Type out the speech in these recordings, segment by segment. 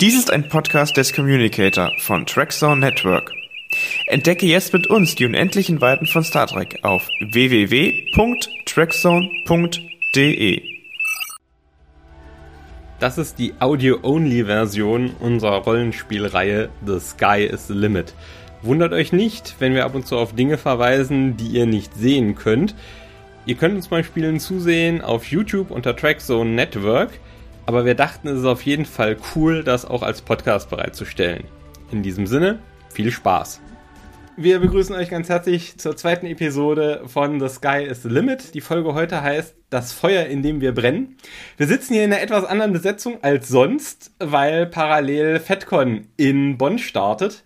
Dies ist ein Podcast des Communicator von Trackzone Network. Entdecke jetzt mit uns die unendlichen Weiten von Star Trek auf www.trackzone.de. Das ist die Audio-Only-Version unserer Rollenspielreihe The Sky is the Limit. Wundert euch nicht, wenn wir ab und zu auf Dinge verweisen, die ihr nicht sehen könnt. Ihr könnt uns beim Spielen zusehen auf YouTube unter Trackzone Network, aber wir dachten, es ist auf jeden Fall cool, das auch als Podcast bereitzustellen. In diesem Sinne, viel Spaß! Wir begrüßen euch ganz herzlich zur zweiten Episode von The Sky is the Limit. Die Folge heute heißt Das Feuer, in dem wir brennen. Wir sitzen hier in einer etwas anderen Besetzung als sonst, weil parallel FedCon in Bonn startet.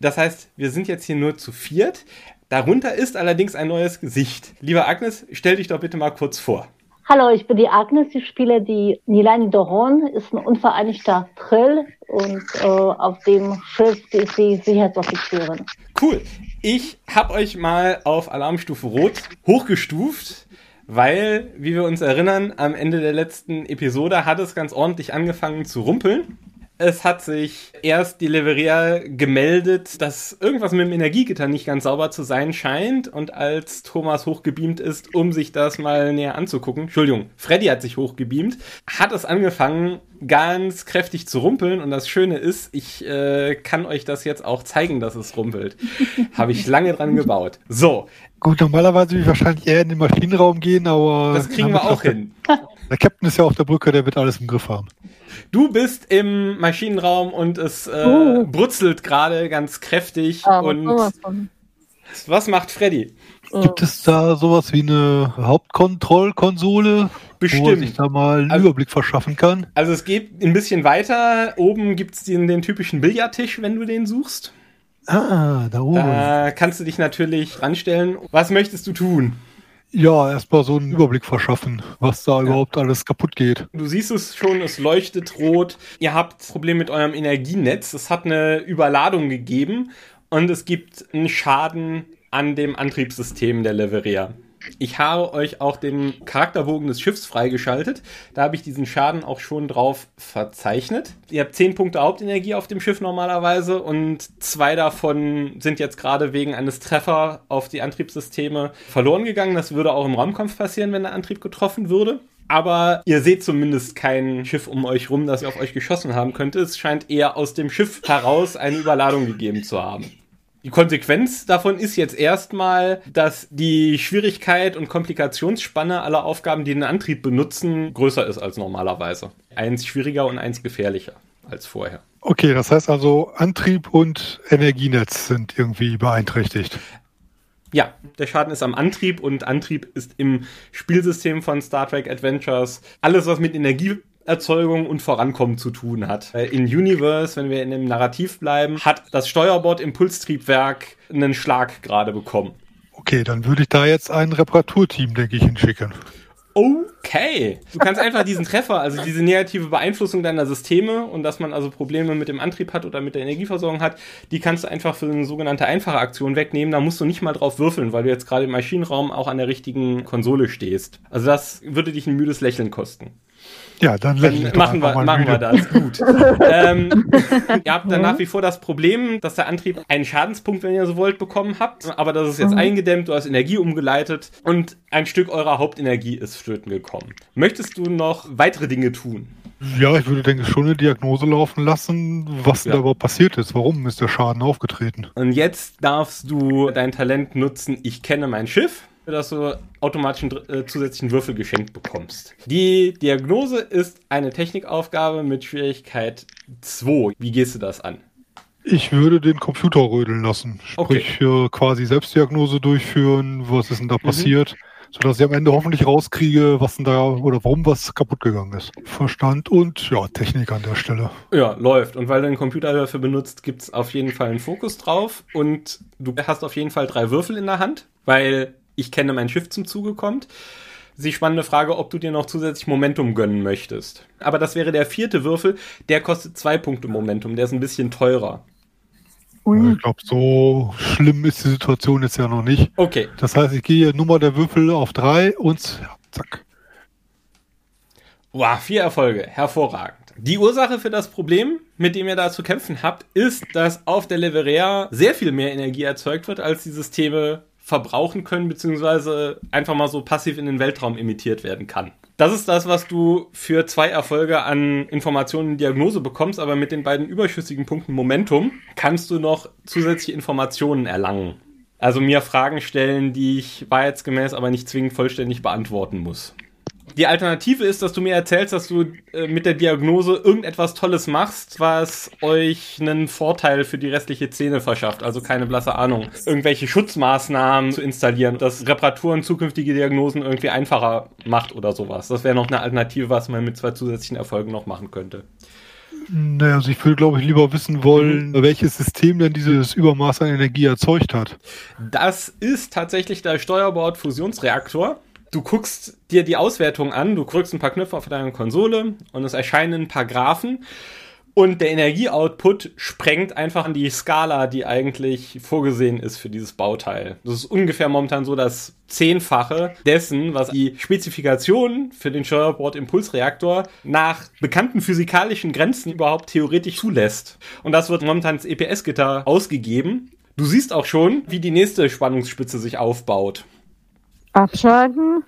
Das heißt, wir sind jetzt hier nur zu viert. Darunter ist allerdings ein neues Gesicht. Lieber Agnes, stell dich doch bitte mal kurz vor. Hallo, ich bin die Agnes, ich spiele die Nilani Doron, ist ein unvereinigter Trill und äh, auf dem Schiff ist sie Sicherheitsoffizierin. Cool. Ich habe euch mal auf Alarmstufe Rot hochgestuft, weil, wie wir uns erinnern, am Ende der letzten Episode hat es ganz ordentlich angefangen zu rumpeln. Es hat sich erst die Leveria gemeldet, dass irgendwas mit dem Energiegitter nicht ganz sauber zu sein scheint. Und als Thomas hochgebeamt ist, um sich das mal näher anzugucken, Entschuldigung, Freddy hat sich hochgebeamt, hat es angefangen, ganz kräftig zu rumpeln. Und das Schöne ist, ich äh, kann euch das jetzt auch zeigen, dass es rumpelt. Habe ich lange dran gebaut. So. Gut, normalerweise würde ich wahrscheinlich eher in den Maschinenraum gehen, aber. Das kriegen wir auch hin. Der Captain ist ja auf der Brücke, der wird alles im Griff haben. Du bist im Maschinenraum und es äh, uh. brutzelt gerade ganz kräftig. Aber und was macht Freddy? Gibt es da sowas wie eine Hauptkontrollkonsole, Bestimmt. wo man sich da mal einen also, Überblick verschaffen kann? Also es geht ein bisschen weiter. Oben gibt es den, den typischen Billardtisch, wenn du den suchst. Ah, da oben. Da kannst du dich natürlich ranstellen. Was möchtest du tun? Ja, erstmal so einen Überblick verschaffen, was da ja. überhaupt alles kaputt geht. Du siehst es schon, es leuchtet rot. Ihr habt Probleme mit eurem Energienetz. Es hat eine Überladung gegeben und es gibt einen Schaden an dem Antriebssystem der Leveria. Ich habe euch auch den Charakterbogen des Schiffs freigeschaltet. Da habe ich diesen Schaden auch schon drauf verzeichnet. Ihr habt 10 Punkte Hauptenergie auf dem Schiff normalerweise und zwei davon sind jetzt gerade wegen eines Treffer auf die Antriebssysteme verloren gegangen. Das würde auch im Raumkampf passieren, wenn der Antrieb getroffen würde. Aber ihr seht zumindest kein Schiff um euch rum, das auf euch geschossen haben könnte. Es scheint eher aus dem Schiff heraus eine Überladung gegeben zu haben. Die Konsequenz davon ist jetzt erstmal, dass die Schwierigkeit und Komplikationsspanne aller Aufgaben, die den Antrieb benutzen, größer ist als normalerweise. Eins schwieriger und eins gefährlicher als vorher. Okay, das heißt also, Antrieb und Energienetz sind irgendwie beeinträchtigt. Ja, der Schaden ist am Antrieb und Antrieb ist im Spielsystem von Star Trek Adventures alles, was mit Energie Erzeugung und Vorankommen zu tun hat. In Universe, wenn wir in dem Narrativ bleiben, hat das Steuerbord Impulstriebwerk einen Schlag gerade bekommen. Okay, dann würde ich da jetzt ein Reparaturteam, denke ich, hinschicken. Okay. Du kannst einfach diesen Treffer, also diese negative Beeinflussung deiner Systeme und dass man also Probleme mit dem Antrieb hat oder mit der Energieversorgung hat, die kannst du einfach für eine sogenannte einfache Aktion wegnehmen. Da musst du nicht mal drauf würfeln, weil du jetzt gerade im Maschinenraum auch an der richtigen Konsole stehst. Also das würde dich ein müdes Lächeln kosten. Ja, dann, dann machen, wir, machen wir das. Gut. ähm, ihr habt dann nach wie vor das Problem, dass der Antrieb einen Schadenspunkt, wenn ihr so wollt, bekommen habt. Aber das ist jetzt mhm. eingedämmt, du hast Energie umgeleitet und ein Stück eurer Hauptenergie ist flöten gekommen. Möchtest du noch weitere Dinge tun? Ja, ich würde, denke ich, schon eine Diagnose laufen lassen, was ja. da überhaupt passiert ist. Warum ist der Schaden aufgetreten? Und jetzt darfst du dein Talent nutzen, ich kenne mein Schiff dass du automatisch einen äh, zusätzlichen Würfel geschenkt bekommst. Die Diagnose ist eine Technikaufgabe mit Schwierigkeit 2. Wie gehst du das an? Ich würde den Computer rödeln lassen. Sprich, okay. äh, quasi Selbstdiagnose durchführen, was ist denn da mhm. passiert, sodass ich am Ende hoffentlich rauskriege, was denn da oder warum was kaputt gegangen ist. Verstand und ja, Technik an der Stelle. Ja, läuft. Und weil du den Computer dafür benutzt, gibt es auf jeden Fall einen Fokus drauf und du hast auf jeden Fall drei Würfel in der Hand, weil ich kenne mein Schiff zum Zuge kommt. Die spannende Frage, ob du dir noch zusätzlich Momentum gönnen möchtest. Aber das wäre der vierte Würfel, der kostet zwei Punkte Momentum, der ist ein bisschen teurer. Ich glaube, so schlimm ist die Situation jetzt ja noch nicht. Okay. Das heißt, ich gehe Nummer der Würfel auf drei und zack. Wow, vier Erfolge, hervorragend. Die Ursache für das Problem, mit dem ihr da zu kämpfen habt, ist, dass auf der Leverea sehr viel mehr Energie erzeugt wird, als die Systeme verbrauchen können, beziehungsweise einfach mal so passiv in den Weltraum emittiert werden kann. Das ist das, was du für zwei Erfolge an Informationen und Diagnose bekommst, aber mit den beiden überschüssigen Punkten Momentum kannst du noch zusätzliche Informationen erlangen. Also mir Fragen stellen, die ich wahrheitsgemäß aber nicht zwingend vollständig beantworten muss. Die Alternative ist, dass du mir erzählst, dass du äh, mit der Diagnose irgendetwas Tolles machst, was euch einen Vorteil für die restliche Szene verschafft. Also keine blasse Ahnung. Irgendwelche Schutzmaßnahmen zu installieren, dass Reparaturen zukünftige Diagnosen irgendwie einfacher macht oder sowas. Das wäre noch eine Alternative, was man mit zwei zusätzlichen Erfolgen noch machen könnte. Naja, also ich würde, glaube ich, lieber wissen wollen, mhm. welches System denn dieses Übermaß an Energie erzeugt hat. Das ist tatsächlich der Steuerbord-Fusionsreaktor du guckst dir die Auswertung an, du drückst ein paar Knöpfe auf deiner Konsole und es erscheinen ein paar Graphen und der Energieoutput sprengt einfach an die Skala, die eigentlich vorgesehen ist für dieses Bauteil. Das ist ungefähr momentan so das Zehnfache dessen, was die Spezifikation für den Steuerbord-Impulsreaktor nach bekannten physikalischen Grenzen überhaupt theoretisch zulässt. Und das wird momentan ins EPS-Gitter ausgegeben. Du siehst auch schon, wie die nächste Spannungsspitze sich aufbaut. Abschalten.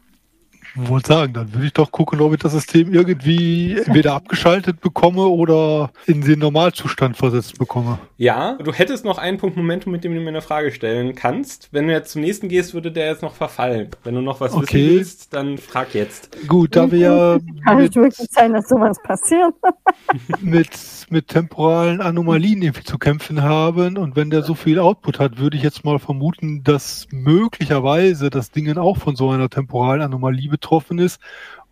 Wollte sagen, dann würde ich doch gucken, ob ich das System irgendwie entweder abgeschaltet bekomme oder in den Normalzustand versetzt bekomme. Ja, du hättest noch einen Punkt Momentum, mit dem du mir eine Frage stellen kannst. Wenn du jetzt zum nächsten gehst, würde der jetzt noch verfallen. Wenn du noch was okay. wissen willst, dann frag jetzt. Gut, da wir ja. Kann es wirklich sein, dass sowas passiert? mit, mit temporalen Anomalien irgendwie zu kämpfen haben und wenn der so viel Output hat, würde ich jetzt mal vermuten, dass möglicherweise das Ding auch von so einer temporalen Anomalie betroffen betroffen ist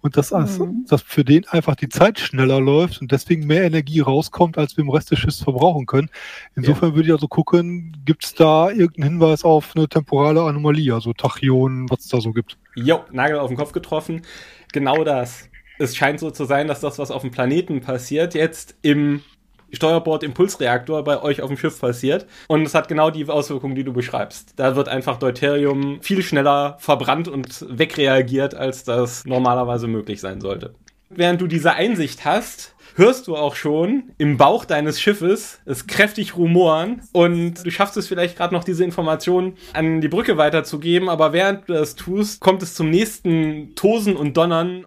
und dass, mhm. dass für den einfach die Zeit schneller läuft und deswegen mehr Energie rauskommt, als wir im Rest des Schiffs verbrauchen können. Insofern ja. würde ich also gucken, gibt es da irgendeinen Hinweis auf eine temporale Anomalie, also Tachyonen, was es da so gibt. Jo, Nagel auf den Kopf getroffen. Genau das. Es scheint so zu sein, dass das, was auf dem Planeten passiert, jetzt im Steuerbord-Impulsreaktor bei euch auf dem Schiff passiert. Und es hat genau die Auswirkungen, die du beschreibst. Da wird einfach Deuterium viel schneller verbrannt und wegreagiert, als das normalerweise möglich sein sollte. Während du diese Einsicht hast, hörst du auch schon im Bauch deines Schiffes es kräftig rumoren und du schaffst es vielleicht gerade noch diese Information an die Brücke weiterzugeben, aber während du das tust, kommt es zum nächsten Tosen und Donnern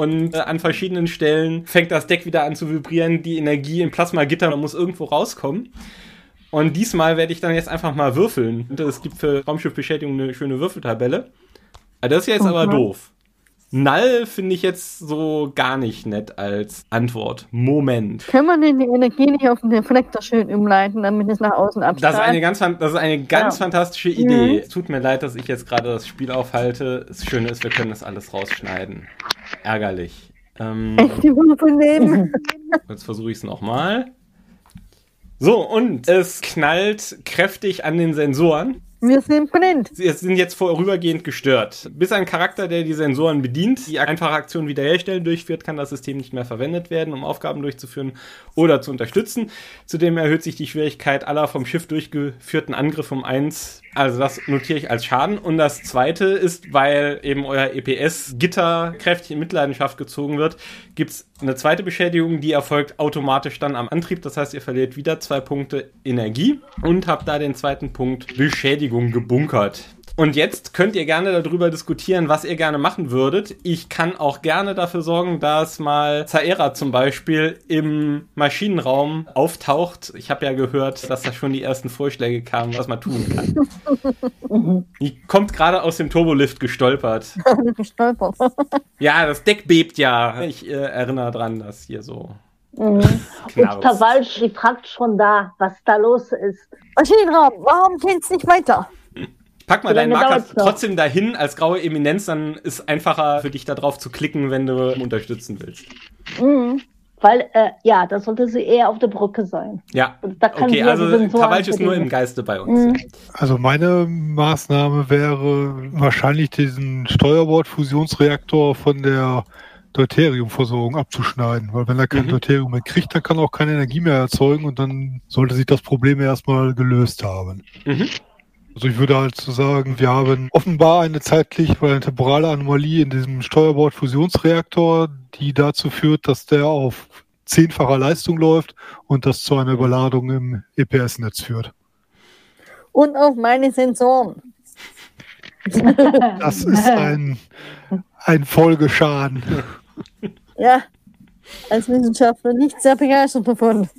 und äh, an verschiedenen Stellen fängt das Deck wieder an zu vibrieren, die Energie im Plasmagitter muss irgendwo rauskommen. Und diesmal werde ich dann jetzt einfach mal würfeln. Es gibt für Raumschiffbeschädigung eine schöne Würfeltabelle. Das ist jetzt okay. aber doof. Null finde ich jetzt so gar nicht nett als Antwort. Moment. Können wir denn die Energie nicht auf den Reflektor schön umleiten, damit es nach außen abstrahlt? Das ist eine ganz, das ist eine ganz ja. fantastische Idee. Mhm. Es tut mir leid, dass ich jetzt gerade das Spiel aufhalte. Das Schöne ist, wir können das alles rausschneiden. Ärgerlich. Ähm, Echt übernehmen. Jetzt versuche ich es nochmal. So, und es knallt kräftig an den Sensoren. Wir sind blind. Sie sind jetzt vorübergehend gestört. Bis ein Charakter, der die Sensoren bedient, die einfache Aktion wiederherstellen durchführt, kann das System nicht mehr verwendet werden, um Aufgaben durchzuführen oder zu unterstützen. Zudem erhöht sich die Schwierigkeit aller vom Schiff durchgeführten Angriffe um eins Also das notiere ich als Schaden. Und das zweite ist, weil eben euer EPS-Gitter kräftig in Mitleidenschaft gezogen wird, gibt's eine zweite Beschädigung, die erfolgt automatisch dann am Antrieb. Das heißt, ihr verliert wieder zwei Punkte Energie und habt da den zweiten Punkt Beschädigung gebunkert. Und jetzt könnt ihr gerne darüber diskutieren, was ihr gerne machen würdet. Ich kann auch gerne dafür sorgen, dass mal Zaera zum Beispiel im Maschinenraum auftaucht. Ich habe ja gehört, dass da schon die ersten Vorschläge kamen, was man tun kann. die kommt gerade aus dem Turbolift gestolpert. gestolpert. ja, das Deck bebt ja. Ich äh, erinnere dran, dass hier so Mhm. Und Tawalsch fragt schon da, was da los ist. Maschinenraum, warum geht's nicht weiter? Pack mal deinen Marker trotzdem dahin als graue Eminenz, dann ist einfacher für dich da drauf zu klicken, wenn du unterstützen willst. Mhm. Weil, äh, ja, da sollte sie eher auf der Brücke sein. Ja, okay, also Kawalsch ist nur im Geiste bei uns. Mhm. Also meine Maßnahme wäre wahrscheinlich diesen Steuerbord-Fusionsreaktor von der Deuteriumversorgung abzuschneiden, weil wenn er kein mhm. Deuterium mehr kriegt, dann kann er auch keine Energie mehr erzeugen und dann sollte sich das Problem erstmal gelöst haben. Mhm. Also ich würde halt so sagen, wir haben offenbar eine zeitlich oder eine temporale Anomalie in diesem Steuerbord-Fusionsreaktor, die dazu führt, dass der auf zehnfacher Leistung läuft und das zu einer Überladung im EPS-Netz führt. Und auch meine Sensoren. Das ist ein, ein Folgeschaden. Ja, als Wissenschaftler nicht sehr begeistert davon.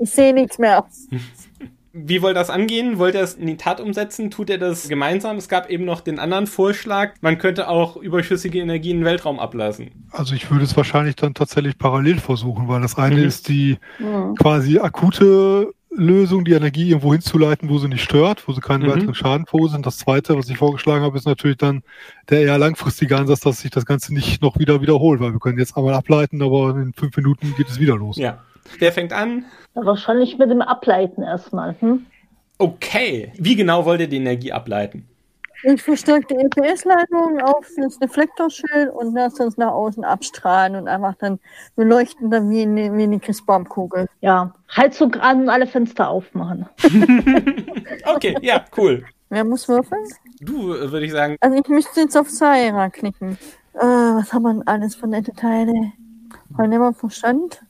Ich sehe nichts mehr. Wie wollt ihr das angehen? Wollt ihr es in die Tat umsetzen? Tut ihr das gemeinsam? Es gab eben noch den anderen Vorschlag, man könnte auch überschüssige Energie in den Weltraum ablassen. Also ich würde es wahrscheinlich dann tatsächlich parallel versuchen, weil das eine mhm. ist die mhm. quasi akute Lösung, die Energie irgendwo hinzuleiten, wo sie nicht stört, wo sie keinen mhm. weiteren Schaden verursachen. Das zweite, was ich vorgeschlagen habe, ist natürlich dann der eher langfristige Ansatz, dass sich das Ganze nicht noch wieder wiederholt, weil wir können jetzt einmal ableiten, aber in fünf Minuten geht es wieder los. Ja. Wer fängt an? Wahrscheinlich mit dem Ableiten erstmal. Hm? Okay. Wie genau wollt ihr die Energie ableiten? Ich verstärke die EPS-Leitung auf das Reflektorschild und lasse uns nach außen abstrahlen und einfach dann, wir leuchten dann wie eine, wie eine Christbaumkugel. Ja, Heizung an und alle Fenster aufmachen. okay, ja, cool. Wer muss würfeln? Du, äh, würde ich sagen. Also ich müsste jetzt auf Zaira klicken. Äh, was haben wir denn alles für nette Teile? Haben wir Verstand?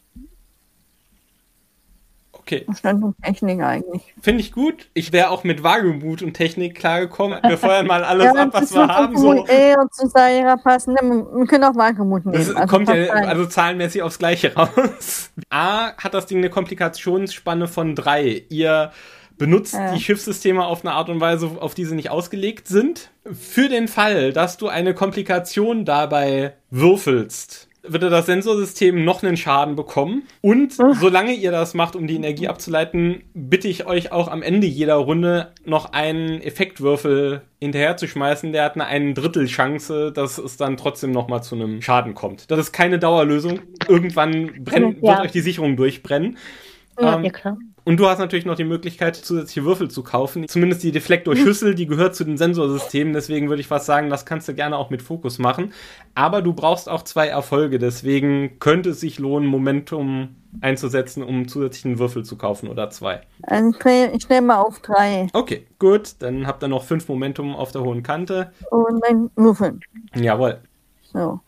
Okay. Verstand und Technik eigentlich. Finde ich gut. Ich wäre auch mit Wagemut und Technik klargekommen. Wir feuern mal alles ja, ab, was wir haben. So. Eh und zu Saira passen. Wir können auch Wagemut nehmen. Das also kommt ja also zahlenmäßig aufs Gleiche raus. A hat das Ding eine Komplikationsspanne von drei. Ihr benutzt ja. die Schiffssysteme auf eine Art und Weise, auf die sie nicht ausgelegt sind. Für den Fall, dass du eine Komplikation dabei würfelst, würde das Sensorsystem noch einen Schaden bekommen. Und Ach. solange ihr das macht, um die Energie abzuleiten, bitte ich euch auch am Ende jeder Runde noch einen Effektwürfel hinterher zu schmeißen. Der hat eine ein Drittel Chance, dass es dann trotzdem nochmal zu einem Schaden kommt. Das ist keine Dauerlösung. Irgendwann brennt, ja. wird euch die Sicherung durchbrennen. Ja, ähm, ja klar. Und du hast natürlich noch die Möglichkeit, zusätzliche Würfel zu kaufen. Zumindest die Deflektorschüssel, die gehört zu den Sensorsystemen. Deswegen würde ich fast sagen, das kannst du gerne auch mit Fokus machen. Aber du brauchst auch zwei Erfolge. Deswegen könnte es sich lohnen, Momentum einzusetzen, um zusätzlichen Würfel zu kaufen oder zwei. Also ich nehme auf drei. Okay, gut. Dann habt ihr noch fünf Momentum auf der hohen Kante. Und ein Würfeln. Jawohl. So.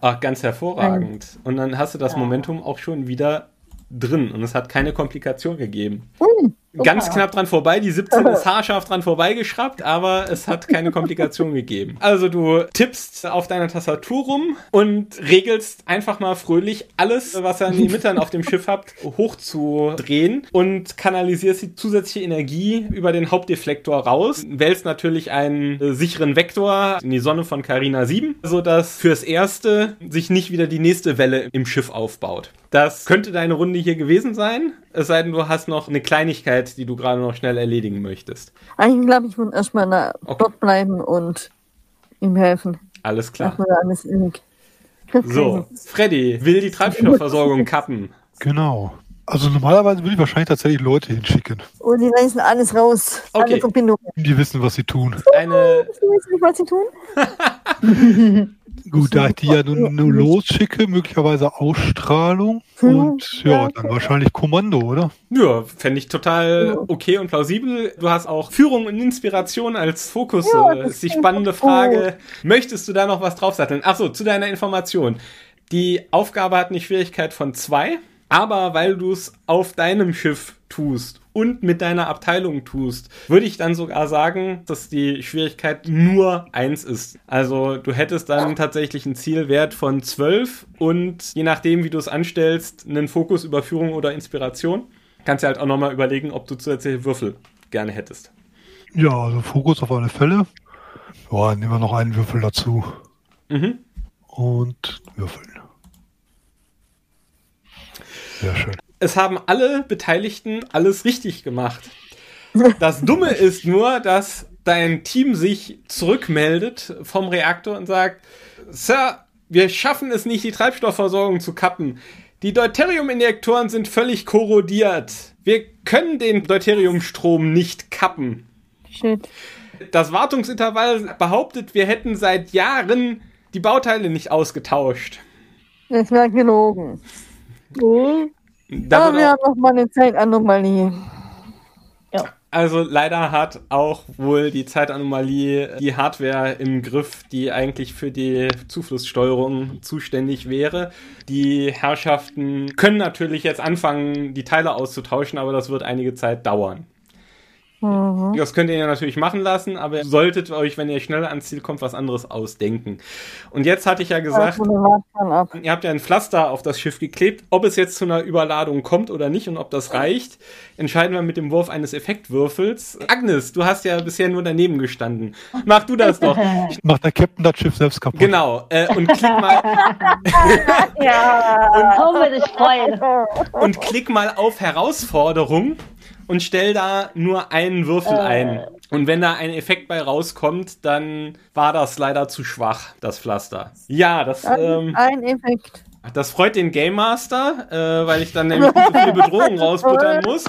Ach, ganz hervorragend. Und dann hast du das Momentum auch schon wieder drin und es hat keine Komplikation gegeben. Mhm. Ganz knapp dran vorbei, die 17 ist haarscharf dran vorbeigeschraubt, aber es hat keine Komplikation gegeben. Also du tippst auf deiner Tastatur rum und regelst einfach mal fröhlich alles, was ihr an den Mittern auf dem Schiff habt, hochzudrehen und kanalisierst die zusätzliche Energie über den Hauptdeflektor raus. Wählst natürlich einen äh, sicheren Vektor in die Sonne von Carina 7, sodass fürs Erste sich nicht wieder die nächste Welle im Schiff aufbaut. Das könnte deine Runde hier gewesen sein. Es sei denn, du hast noch eine Kleinigkeit, die du gerade noch schnell erledigen möchtest. Eigentlich glaube ich, würde erstmal da okay. dort bleiben und ihm helfen. Alles klar. Alles so, Freddy will die Treibstoffversorgung kappen. Genau. Also normalerweise würde ich wahrscheinlich tatsächlich Leute hinschicken. Und die reißen alles raus. Okay. Alle Verbindungen. Die wissen, was sie tun. Eine. Ich weiß nicht, was sie tun. Gut, da ich die ja nun nur losschicke, möglicherweise Ausstrahlung und ja, ja. dann wahrscheinlich Kommando, oder? Ja, fände ich total okay und plausibel. Du hast auch Führung und Inspiration als Fokus. Ja, äh, das ist die spannende Frage. Möchtest du da noch was draufsatteln? Achso, zu deiner Information. Die Aufgabe hat eine Schwierigkeit von zwei, aber weil du es auf deinem Schiff tust und mit deiner Abteilung tust, würde ich dann sogar sagen, dass die Schwierigkeit nur eins ist. Also du hättest dann tatsächlich einen Zielwert von 12 und je nachdem, wie du es anstellst, einen Fokus über Führung oder Inspiration. Kannst du halt auch nochmal überlegen, ob du zusätzliche Würfel gerne hättest. Ja, also Fokus auf alle Fälle. Ja, nehmen wir noch einen Würfel dazu Mhm. und würfeln. Sehr schön. Es haben alle Beteiligten alles richtig gemacht. Das Dumme ist nur, dass dein Team sich zurückmeldet vom Reaktor und sagt, Sir, wir schaffen es nicht, die Treibstoffversorgung zu kappen. Die Deuterium-Injektoren sind völlig korrodiert. Wir können den Deuteriumstrom nicht kappen. Shit. Das Wartungsintervall behauptet, wir hätten seit Jahren die Bauteile nicht ausgetauscht. Das wäre gelogen. Da Ja, wir auch- haben noch mal eine Zeitanomalie. Also leider hat auch wohl die Zeitanomalie die Hardware im Griff, die eigentlich für die Zuflusssteuerung zuständig wäre. Die Herrschaften können natürlich jetzt anfangen, die Teile auszutauschen, aber das wird einige Zeit dauern. Mhm. Das könnt ihr ja natürlich machen lassen, aber ihr solltet euch, wenn ihr schneller ans Ziel kommt, was anderes ausdenken. Und jetzt hatte ich ja gesagt. Ihr habt ja ein Pflaster auf das Schiff geklebt. Ob es jetzt zu einer Überladung kommt oder nicht und ob das reicht, entscheiden wir mit dem Wurf eines Effektwürfels. Agnes, du hast ja bisher nur daneben gestanden. Mach du das doch. Macht der Captain das Schiff selbst kaputt? Genau. Äh, und klick mal Ja. Oh, ich freuen. und klick mal auf Herausforderung und stell da nur einen Würfel ein. Und wenn da ein Effekt bei rauskommt, dann war das leider zu schwach, das Pflaster. Ja, das ähm, Ein Effekt. Das freut den Game Master, äh, weil ich dann nämlich nicht so viel Bedrohung rausbuttern muss.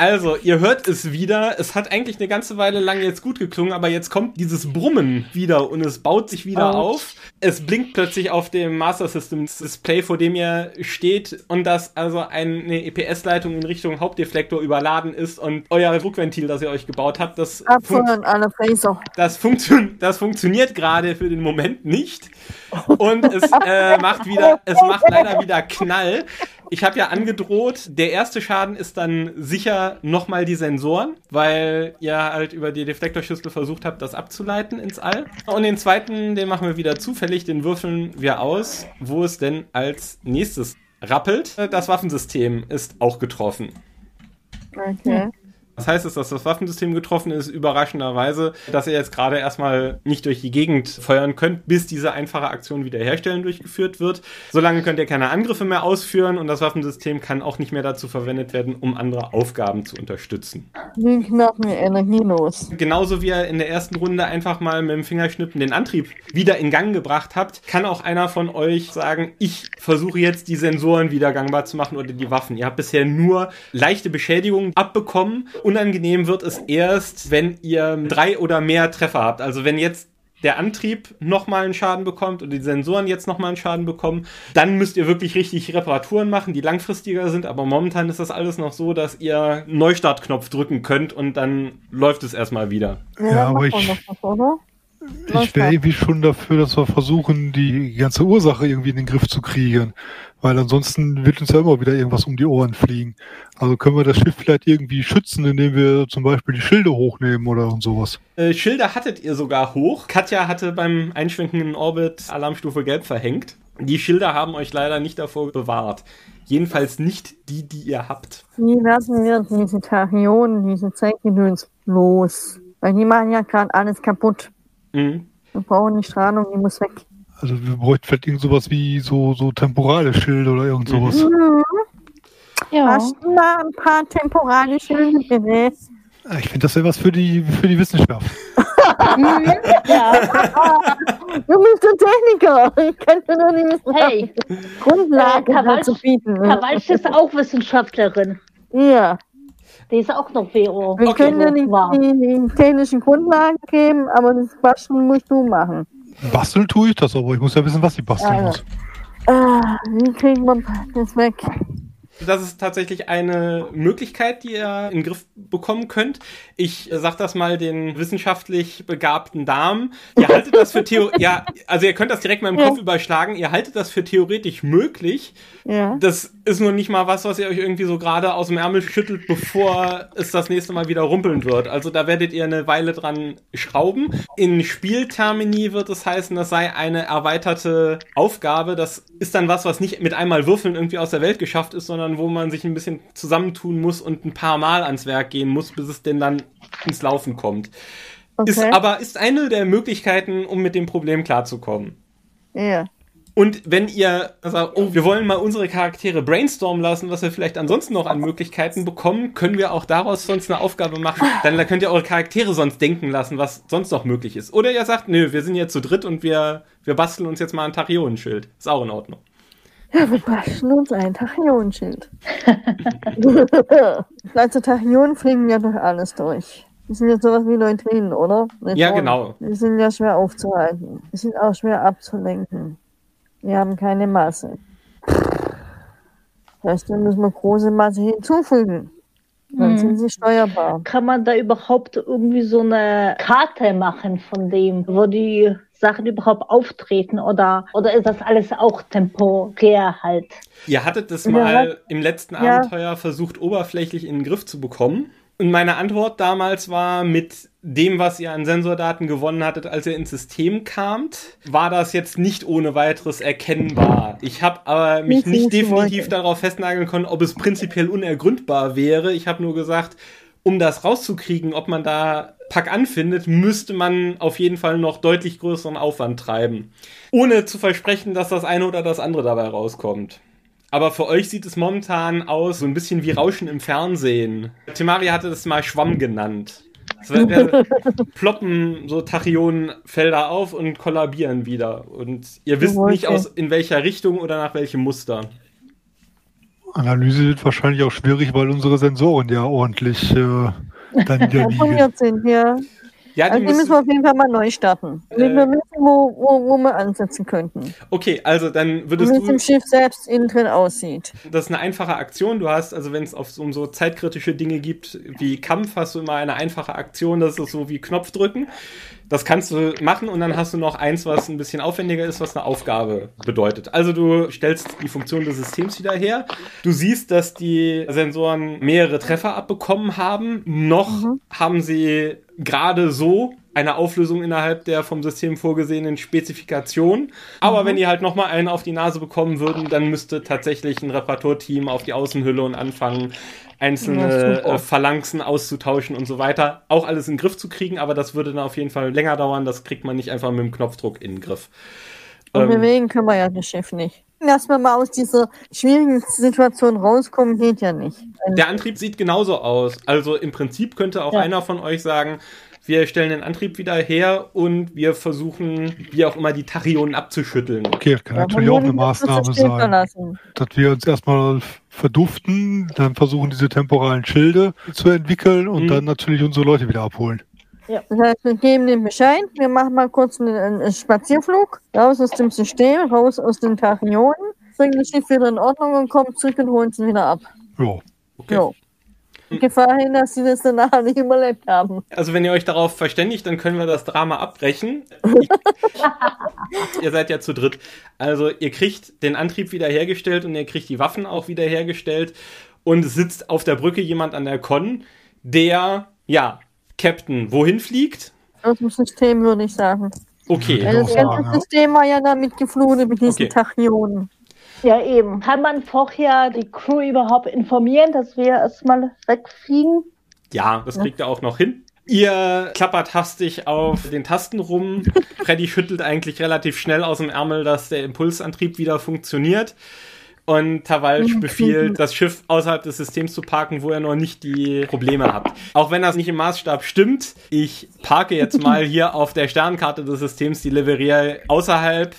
Also, ihr hört es wieder. Es hat eigentlich eine ganze Weile lang jetzt gut geklungen, aber jetzt kommt dieses Brummen wieder und es baut sich wieder Ouch. auf. Es blinkt plötzlich auf dem Master Systems Display, vor dem ihr steht und dass also eine EPS-Leitung in Richtung Hauptdeflektor überladen ist und euer Druckventil, das ihr euch gebaut habt, das, Phaser. das, funktio das funktioniert gerade für den Moment nicht. Und es äh, macht wieder, es macht leider wieder Knall. Ich habe ja angedroht, der erste Schaden ist dann sicher nochmal die Sensoren, weil ihr halt über die Deflektorschüssel versucht habt, das abzuleiten ins All. Und den zweiten, den machen wir wieder zufällig, den würfeln wir aus, wo es denn als nächstes rappelt. Das Waffensystem ist auch getroffen. Okay. Das heißt, es, dass das Waffensystem getroffen ist, überraschenderweise, dass ihr jetzt gerade erstmal nicht durch die Gegend feuern könnt, bis diese einfache Aktion wiederherstellen durchgeführt wird. Solange könnt ihr keine Angriffe mehr ausführen und das Waffensystem kann auch nicht mehr dazu verwendet werden, um andere Aufgaben zu unterstützen. Wie machen wir energielos? Genauso wie ihr in der ersten Runde einfach mal mit dem Fingerschnippen den Antrieb wieder in Gang gebracht habt, kann auch einer von euch sagen, ich versuche jetzt die Sensoren wieder gangbar zu machen oder die Waffen. Ihr habt bisher nur leichte Beschädigungen abbekommen. Unangenehm wird es erst, wenn ihr drei oder mehr Treffer habt. Also wenn jetzt der Antrieb nochmal einen Schaden bekommt und die Sensoren jetzt nochmal einen Schaden bekommen, dann müsst ihr wirklich richtig Reparaturen machen, die langfristiger sind. Aber momentan ist das alles noch so, dass ihr einen Neustartknopf drücken könnt und dann läuft es erstmal wieder. Ja, Ja, aber ich- noch was, oder? Ich wäre irgendwie schon dafür, dass wir versuchen, die ganze Ursache irgendwie in den Griff zu kriegen. Weil ansonsten wird uns ja immer wieder irgendwas um die Ohren fliegen. Also können wir das Schiff vielleicht irgendwie schützen, indem wir zum Beispiel die Schilde hochnehmen oder und sowas. Äh, Schilder hattet ihr sogar hoch. Katja hatte beim Einschwenken in Orbit Alarmstufe Gelb verhängt. Die Schilder haben euch leider nicht davor bewahrt. Jedenfalls nicht die, die ihr habt. Wie lassen wir diese Tachyonen, diese Zeitgedöns los? Weil die machen ja gerade alles kaputt. Mhm. Wir brauchen die Strahlung, die muss weg. Also wir bräuchten vielleicht irgend sowas wie so, so temporale Schilde oder irgend sowas. Ja. Hast du mal ein paar temporale Schilde bitte? Ich finde, das wäre was für die, für die Wissenschaft. ja. Du bist der Techniker. Ich kann dir doch nicht wissen, Hey, Grundlagen Äh, Kawalsch- dazu bieten. Kawalsch ist auch Wissenschaftlerin. Ja, Die ist auch noch Vero. wir Okay. können dir die, Wow. die, technischen Grundlagen geben, aber das Quatschen musst du machen. Basteln tue ich das, aber ich muss ja wissen, was ich basteln ja. muss. Ah, wie kriegen wir das weg? Das ist tatsächlich eine Möglichkeit, die ihr in den Griff bekommen könnt. Ich sag das mal den wissenschaftlich begabten Damen. Ihr haltet das für Theo ja, also ihr könnt das direkt mal im Ja. Kopf überschlagen. Ihr haltet das für theoretisch möglich. Ja. Das ist nur nicht mal was, was ihr euch irgendwie so gerade aus dem Ärmel schüttelt, bevor es das nächste Mal wieder rumpeln wird. Also da werdet ihr eine Weile dran schrauben. In Spieltermini wird es heißen, das sei eine erweiterte Aufgabe. Das ist dann was, was nicht mit einmal Würfeln irgendwie aus der Welt geschafft ist, sondern wo man sich ein bisschen zusammentun muss und ein paar Mal ans Werk gehen muss, bis es denn dann ins Laufen kommt. Okay. Ist aber ist eine der Möglichkeiten, um mit dem Problem klarzukommen. ja. Und wenn ihr sagt, oh, wir wollen mal unsere Charaktere brainstormen lassen, was wir vielleicht ansonsten noch an Möglichkeiten bekommen, können wir auch daraus sonst eine Aufgabe machen. Dann da könnt ihr eure Charaktere sonst denken lassen, was sonst noch möglich ist. Oder ihr sagt, nö, wir sind jetzt zu dritt und wir, wir basteln uns jetzt mal ein Tachionenschild. Ist auch in Ordnung. Ja, wir basteln uns ein Tachyonschild. also Tachyonen fliegen ja durch alles durch. Die sind ja sowas wie Neutrinen, oder? Ja, Neutronen. genau. Die sind ja schwer aufzuhalten. Die sind auch schwer abzulenken. Die haben keine Masse. Das heißt, wir müssen wir große Masse hinzufügen. Dann Hm. sind sie steuerbar. Kann man da überhaupt irgendwie so eine Karte machen von dem, wo die Sachen überhaupt auftreten oder, oder ist das alles auch temporär halt? Ihr hattet das Ja, mal im letzten ja. Abenteuer versucht, oberflächlich in den Griff zu bekommen. Und meine Antwort damals war, mit dem, was ihr an Sensordaten gewonnen hattet, als ihr ins System kamt, war das jetzt nicht ohne weiteres erkennbar. Ich habe aber mich Nicht, nicht ich definitiv wollte. darauf festnageln können, ob es prinzipiell unergründbar wäre. Ich habe nur gesagt, um das rauszukriegen, ob man da Pack anfindet, müsste man auf jeden Fall noch deutlich größeren Aufwand treiben. Ohne zu versprechen, dass das eine oder das andere dabei rauskommt. Aber für euch sieht es momentan aus, so ein bisschen wie Rauschen im Fernsehen. Timari hatte das mal Schwamm genannt. Wär- ploppen so Tachyonenfelder auf und kollabieren wieder. Und ihr wisst nicht aus in welcher Richtung oder nach welchem Muster. Analyse wird wahrscheinlich auch schwierig, weil unsere Sensoren ja ordentlich äh, dann. Informiert sind, ja. Ja, die Also die müssen müssen, wir auf jeden Fall mal neu starten. Äh. wir wissen, wo, wo, wo wir ansetzen könnten. okay, also dann würdest wie es du im Schiff selbst innen drin aussieht. Das ist eine einfache Aktion. Du hast, also wenn es auf so, um so zeitkritische Dinge gibt wie Kampf, hast du immer eine einfache Aktion. Das ist so wie Knopf drücken. Das kannst du machen und dann hast du noch eins, was ein bisschen aufwendiger ist, was eine Aufgabe bedeutet. Also du stellst die Funktion des Systems wieder her. Du siehst, dass die Sensoren mehrere Treffer abbekommen haben. Noch haben sie gerade so eine Auflösung innerhalb der vom System vorgesehenen Spezifikation. Aber wenn die halt nochmal einen auf die Nase bekommen würden, dann müsste tatsächlich ein Reparaturteam auf die Außenhülle und anfangen, Ja, einzelne super. äh, Phalanxen auszutauschen und so weiter. Auch alles in den Griff zu kriegen, aber das würde dann auf jeden Fall länger dauern. Das kriegt man nicht einfach mit dem Knopfdruck in den Griff. Und Ähm, bewegen können wir ja das Schiff nicht. Dass wir mal aus dieser schwierigen Situation rauskommen, geht ja nicht. Der Antrieb sieht genauso aus. Also im Prinzip könnte auch Ja. einer von euch sagen, wir stellen den Antrieb wieder her und wir versuchen, wie auch immer, die Tachyonen abzuschütteln. Okay, das kann Ja, natürlich auch eine Maßnahme sein. Dass wir uns erstmal verduften, dann versuchen diese temporalen Schilde zu entwickeln und Mhm. dann natürlich unsere Leute wieder abholen. Das heißt, wir geben den Bescheid, wir machen mal kurz einen, einen Spazierflug, raus aus dem System, raus aus den Tachyonen, bringen das Schiff wieder in Ordnung und kommen zurück und holen sie wieder ab. Ja. Okay. Jo. Gefahr hin, dass sie das danach nicht überlebt haben. Also wenn ihr euch darauf verständigt, dann können wir das Drama abbrechen. ihr seid ja zu dritt. Also ihr kriegt den Antrieb wiederhergestellt und ihr kriegt die Waffen auch wiederhergestellt. Und es sitzt auf der Brücke jemand an der Con, der, ja, Captain, wohin fliegt? Aus dem System würde ich sagen. Okay. Weil das ganze. System war ja damit geflutet mit diesen Okay. Tachyonen. Ja, eben. Kann man vorher die Crew überhaupt informieren, dass wir erstmal wegfliegen? Ja, das kriegt ihr auch noch hin. Ihr klappert hastig auf den Tasten rum. Freddy schüttelt eigentlich relativ schnell aus dem Ärmel, dass der Impulsantrieb wieder funktioniert. Und Tavalsch befiehlt, das Schiff außerhalb des Systems zu parken, wo ihr noch nicht die Probleme habt. Auch wenn das nicht im Maßstab stimmt, ich parke jetzt mal hier auf der Sternkarte des Systems die Leveria außerhalb.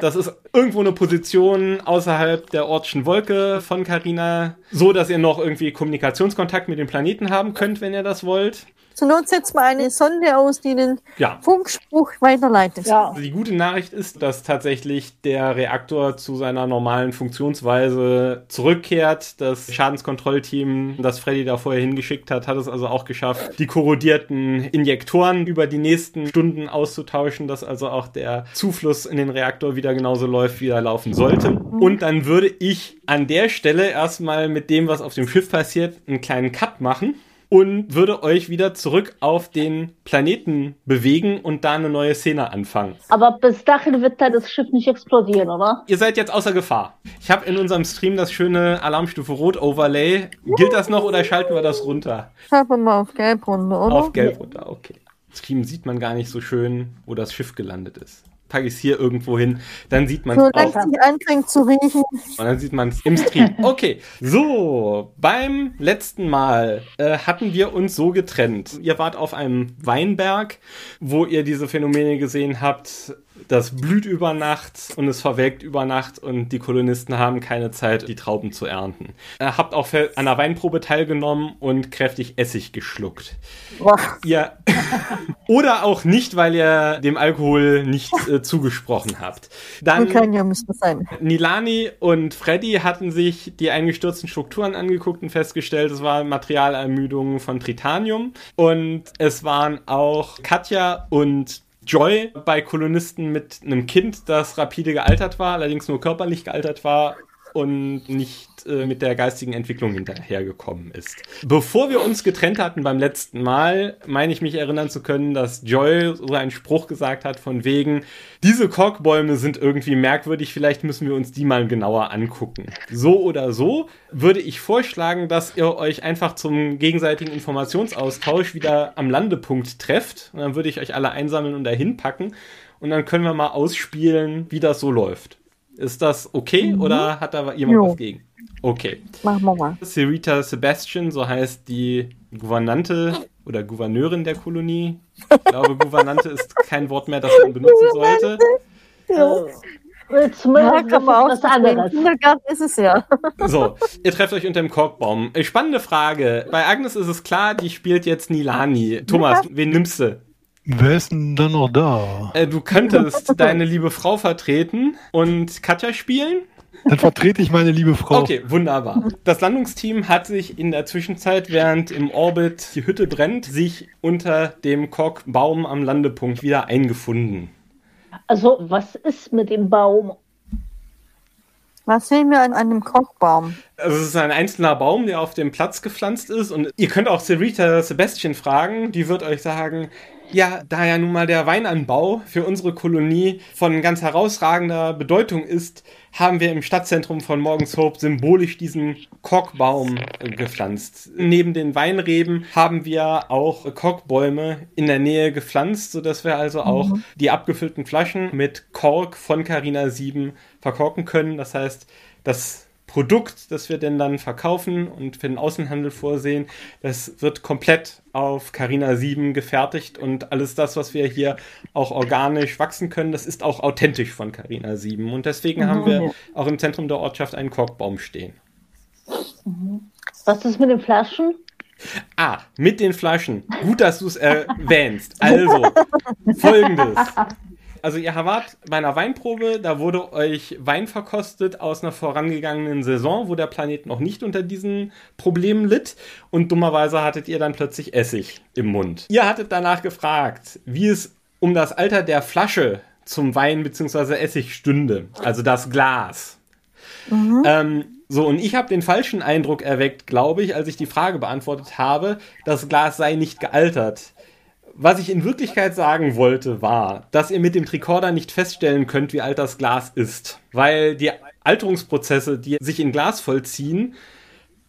Das ist irgendwo eine Position außerhalb der Ortschen Wolke von Carina, so dass ihr noch irgendwie Kommunikationskontakt mit dem Planeten haben könnt, wenn ihr das wollt. Zur Not setzt man eine Sonde aus, die den Ja. Funkspruch weiterleitet. Ja. Also die gute Nachricht ist, dass tatsächlich der Reaktor zu seiner normalen Funktionsweise zurückkehrt. Das Schadenskontrollteam, das Freddy da vorher hingeschickt hat, hat es also auch geschafft, die korrodierten Injektoren über die nächsten Stunden auszutauschen, dass also auch der Zufluss in den Reaktor wieder genauso läuft, wie er laufen sollte. Und dann würde ich an der Stelle erstmal mit dem, was auf dem Schiff passiert, einen kleinen Cut machen und würde euch wieder zurück auf den Planeten bewegen und da eine neue Szene anfangen. Aber bis dahin wird da das Schiff nicht explodieren, oder? Ihr seid jetzt außer Gefahr. Ich habe in unserem Stream das schöne Alarmstufe Rot Overlay. Gilt das noch oder schalten wir das runter? Schauen wir mal auf Gelb runter, oder? Auf Gelb runter, okay. Im Stream sieht man gar nicht so schön, wo das Schiff gelandet ist. Packe ich es hier irgendwo hin, dann sieht man es auch. anfängt zu riechen. Und dann sieht man es im Stream. Okay, so, beim letzten Mal äh, hatten wir uns so getrennt. Ihr wart auf einem Weinberg, wo ihr diese Phänomene gesehen habt. Das blüht über Nacht und es verwelkt über Nacht und die Kolonisten haben keine Zeit, die Trauben zu ernten. Ihr habt auch an der Weinprobe teilgenommen und kräftig Essig geschluckt. Boah. Ihr oder auch nicht, weil ihr dem Alkohol nicht äh, zugesprochen habt. Dann Kann ja müsste sein. Nilani und Freddy hatten sich die eingestürzten Strukturen angeguckt und festgestellt, es war Materialermüdung von Tritanium. Und es waren auch Katja und Joy bei Kolonisten mit einem Kind, das rapide gealtert war, allerdings nur körperlich gealtert war und nicht äh, mit der geistigen Entwicklung hinterhergekommen ist. Bevor wir uns getrennt hatten beim letzten Mal, meine ich mich erinnern zu können, dass Joy so einen Spruch gesagt hat von wegen, diese Korkbäume sind irgendwie merkwürdig, vielleicht müssen wir uns die mal genauer angucken. So oder so würde ich vorschlagen, dass ihr euch einfach zum gegenseitigen Informationsaustausch wieder am Landepunkt trefft. Und dann würde ich euch alle einsammeln und dahin packen. Und dann können wir mal ausspielen, wie das so läuft. Ist das okay oder hat da jemand Jo. was gegen? Okay. Machen wir mal. Sarita Sebastian, so heißt die Gouvernante oder Gouverneurin der Kolonie. Ich glaube, Gouvernante ist kein Wort mehr, das man benutzen sollte. Ja, Zumindest kann man auch was anderes. Kindergarten ist es ja. So, ihr trefft euch unter dem Korkbaum. Äh, Spannende Frage. Bei Agnes ist es klar, die spielt jetzt Nilani. Thomas, wen nimmst du? Wer ist denn dann noch da? Äh, du könntest deine liebe Frau vertreten und Katja spielen. Dann vertrete ich meine liebe Frau. Okay, wunderbar. Das Landungsteam hat sich in der Zwischenzeit, während im Orbit die Hütte brennt, sich unter dem Korkbaum am Landepunkt wieder eingefunden. Also, was ist mit dem Baum? Was sehen wir an einem Kochbaum? Also es ist ein einzelner Baum, der auf dem Platz gepflanzt ist. Und ihr könnt auch Sarita Sebastian fragen. Die wird euch sagen, ja, da ja nun mal der Weinanbau für unsere Kolonie von ganz herausragender Bedeutung ist, haben wir im Stadtzentrum von Morgens Hope symbolisch diesen Korkbaum gepflanzt. Neben den Weinreben haben wir auch Korkbäume in der Nähe gepflanzt, sodass wir also auch die abgefüllten Flaschen mit Kork von Carina 7 verkorken können. Das heißt, das Produkt, das wir denn dann verkaufen und für den Außenhandel vorsehen, das wird komplett auf Carina 7 gefertigt und alles das, was wir hier auch organisch wachsen können, das ist auch authentisch von Carina 7. Und deswegen haben wir auch im Zentrum der Ortschaft einen Korkbaum stehen. Was ist mit den Flaschen? Ah, mit den Flaschen. Gut, dass du es erwähnst. Also, folgendes. Also ihr wart bei einer Weinprobe, da wurde euch Wein verkostet aus einer vorangegangenen Saison, wo der Planet noch nicht unter diesen Problemen litt und dummerweise hattet ihr dann plötzlich Essig im Mund. Ihr hattet danach gefragt, wie es um das Alter der Flasche zum Wein bzw. Essig stünde, also das Glas. Ähm, so, und ich habe den falschen Eindruck erweckt, glaube ich, als ich die Frage beantwortet habe, das Glas sei nicht gealtert. Was ich in Wirklichkeit sagen wollte, war, dass ihr mit dem Tricorder nicht feststellen könnt, wie alt das Glas ist. Weil die Alterungsprozesse, die sich in Glas vollziehen,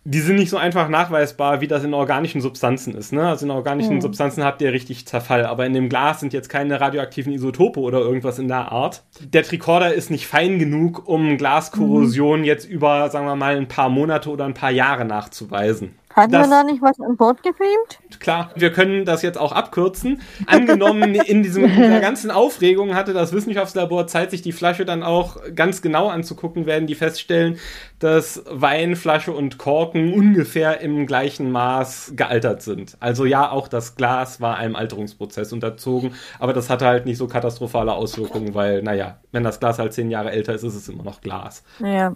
die sind nicht so einfach nachweisbar, wie das in organischen Substanzen ist. Ne? Also in organischen Substanzen habt ihr richtig Zerfall, aber in dem Glas sind jetzt keine radioaktiven Isotope oder irgendwas in der Art. Der Tricorder ist nicht fein genug, um Glaskorrosion jetzt über, sagen wir mal, ein paar Monate oder ein paar Jahre nachzuweisen. Hat man da nicht was an Bord gefilmt? Klar, wir können das jetzt auch abkürzen. Angenommen, in diesem, dieser ganzen Aufregung hatte das Wissenschaftslabor Zeit, sich die Flasche dann auch ganz genau anzugucken, werden die feststellen, dass Weinflasche und Korken ungefähr im gleichen Maß gealtert sind. Also ja, auch das Glas war einem Alterungsprozess unterzogen, aber das hatte halt nicht so katastrophale Auswirkungen, weil, naja, wenn das Glas halt zehn Jahre älter ist, ist es immer noch Glas. Ja.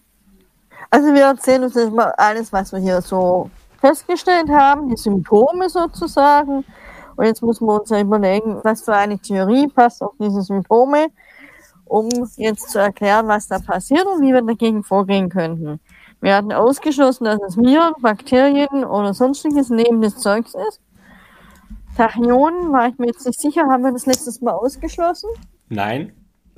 Also wir erzählen uns jetzt mal alles, was wir hier so festgestellt haben, die Symptome sozusagen. Und jetzt muss man uns ja überlegen, was für eine Theorie passt auf diese Symptome, um jetzt zu erklären, was da passiert und wie wir dagegen vorgehen könnten. Wir hatten ausgeschlossen, dass es Viren, Bakterien oder sonstiges lebendes Zeugs ist. Tachyonen war ich mir jetzt nicht sicher. Haben wir das letztes Mal ausgeschlossen? Nein.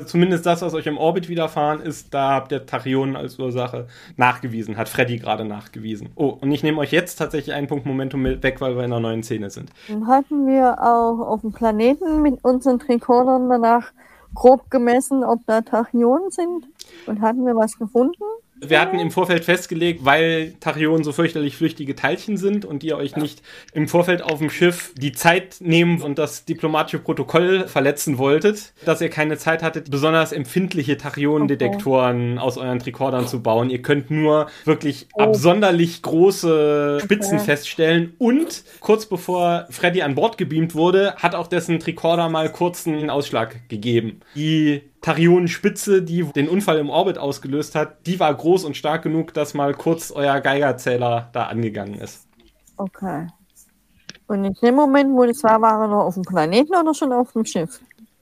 Zumindest das, was euch im Orbit widerfahren ist, da habt ihr Tachyonen als Ursache nachgewiesen, hat Freddy gerade nachgewiesen. Oh, und ich nehme euch jetzt tatsächlich einen Punkt Momentum weg, weil wir in einer neuen Szene sind. Dann hatten wir auch auf dem Planeten mit unseren Tricordern danach grob gemessen, ob da Tachyonen sind. Und hatten wir was gefunden? Wir hatten im Vorfeld festgelegt, weil Tachyonen so fürchterlich flüchtige Teilchen sind und ihr euch nicht im Vorfeld auf dem Schiff die Zeit nehmen und das diplomatische Protokoll verletzen wolltet, dass ihr keine Zeit hattet, besonders empfindliche Tachionendetektoren okay. aus euren Tricordern zu bauen. Ihr könnt nur wirklich oh. absonderlich große Spitzen okay. feststellen und kurz bevor Freddy an Bord gebeamt wurde, hat auch dessen Tricorder mal kurz einen Ausschlag gegeben. Die Tarionenspitze, die den Unfall im Orbit ausgelöst hat, die war groß und stark genug, dass mal kurz euer Geigerzähler da angegangen ist. Okay. Und in dem Moment, wo das war, war er noch auf dem Planeten oder schon auf dem Schiff?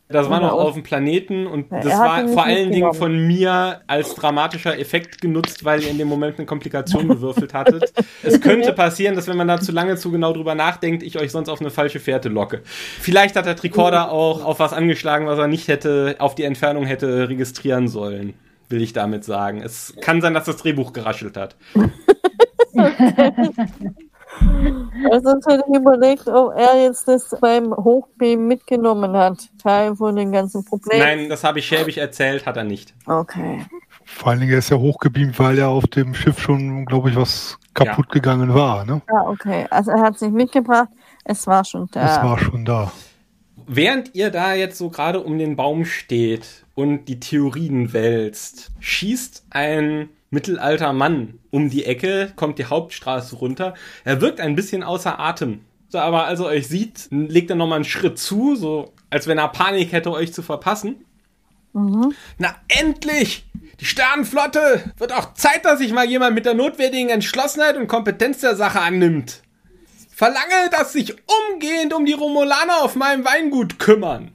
Das war noch auf dem Planeten und das war vor allen Dingen von mir als dramatischer Effekt genutzt, weil ihr in dem Moment eine Komplikation gewürfelt hattet. es könnte passieren, dass wenn man da zu lange zu genau drüber nachdenkt, ich euch sonst auf eine falsche Fährte locke. Vielleicht hat der Tricorder auch auf was angeschlagen, was er nicht hätte, auf die Entfernung hätte registrieren sollen, will ich damit sagen. Es kann sein, dass das Drehbuch geraschelt hat. Also sonst hätte ich überlegt, ob er jetzt das beim Hochbeam mitgenommen hat, Teil von den ganzen Problemen. Nein, das habe ich schäbig erzählt, hat er nicht. Okay. Vor allen Dingen er ist ja hochgebeamt, weil ja auf dem Schiff schon, glaube ich, was kaputt ja. gegangen war. Ne? Ah, okay. Also er hat es nicht mitgebracht, es war schon da. Es war schon da. Während ihr da jetzt so gerade um den Baum steht und die Theorien wälzt, schießt ein mittelalter Mann um die Ecke, kommt die Hauptstraße runter. Er wirkt ein bisschen außer Atem. So, aber als er euch sieht, legt er nochmal einen Schritt zu, so als wenn er Panik hätte, euch zu verpassen. Mhm. Na, endlich! Die Sternenflotte! Wird auch Zeit, dass sich mal jemand mit der notwendigen Entschlossenheit und Kompetenz der Sache annimmt. Verlange, dass sich umgehend um die Romulaner auf meinem Weingut kümmern.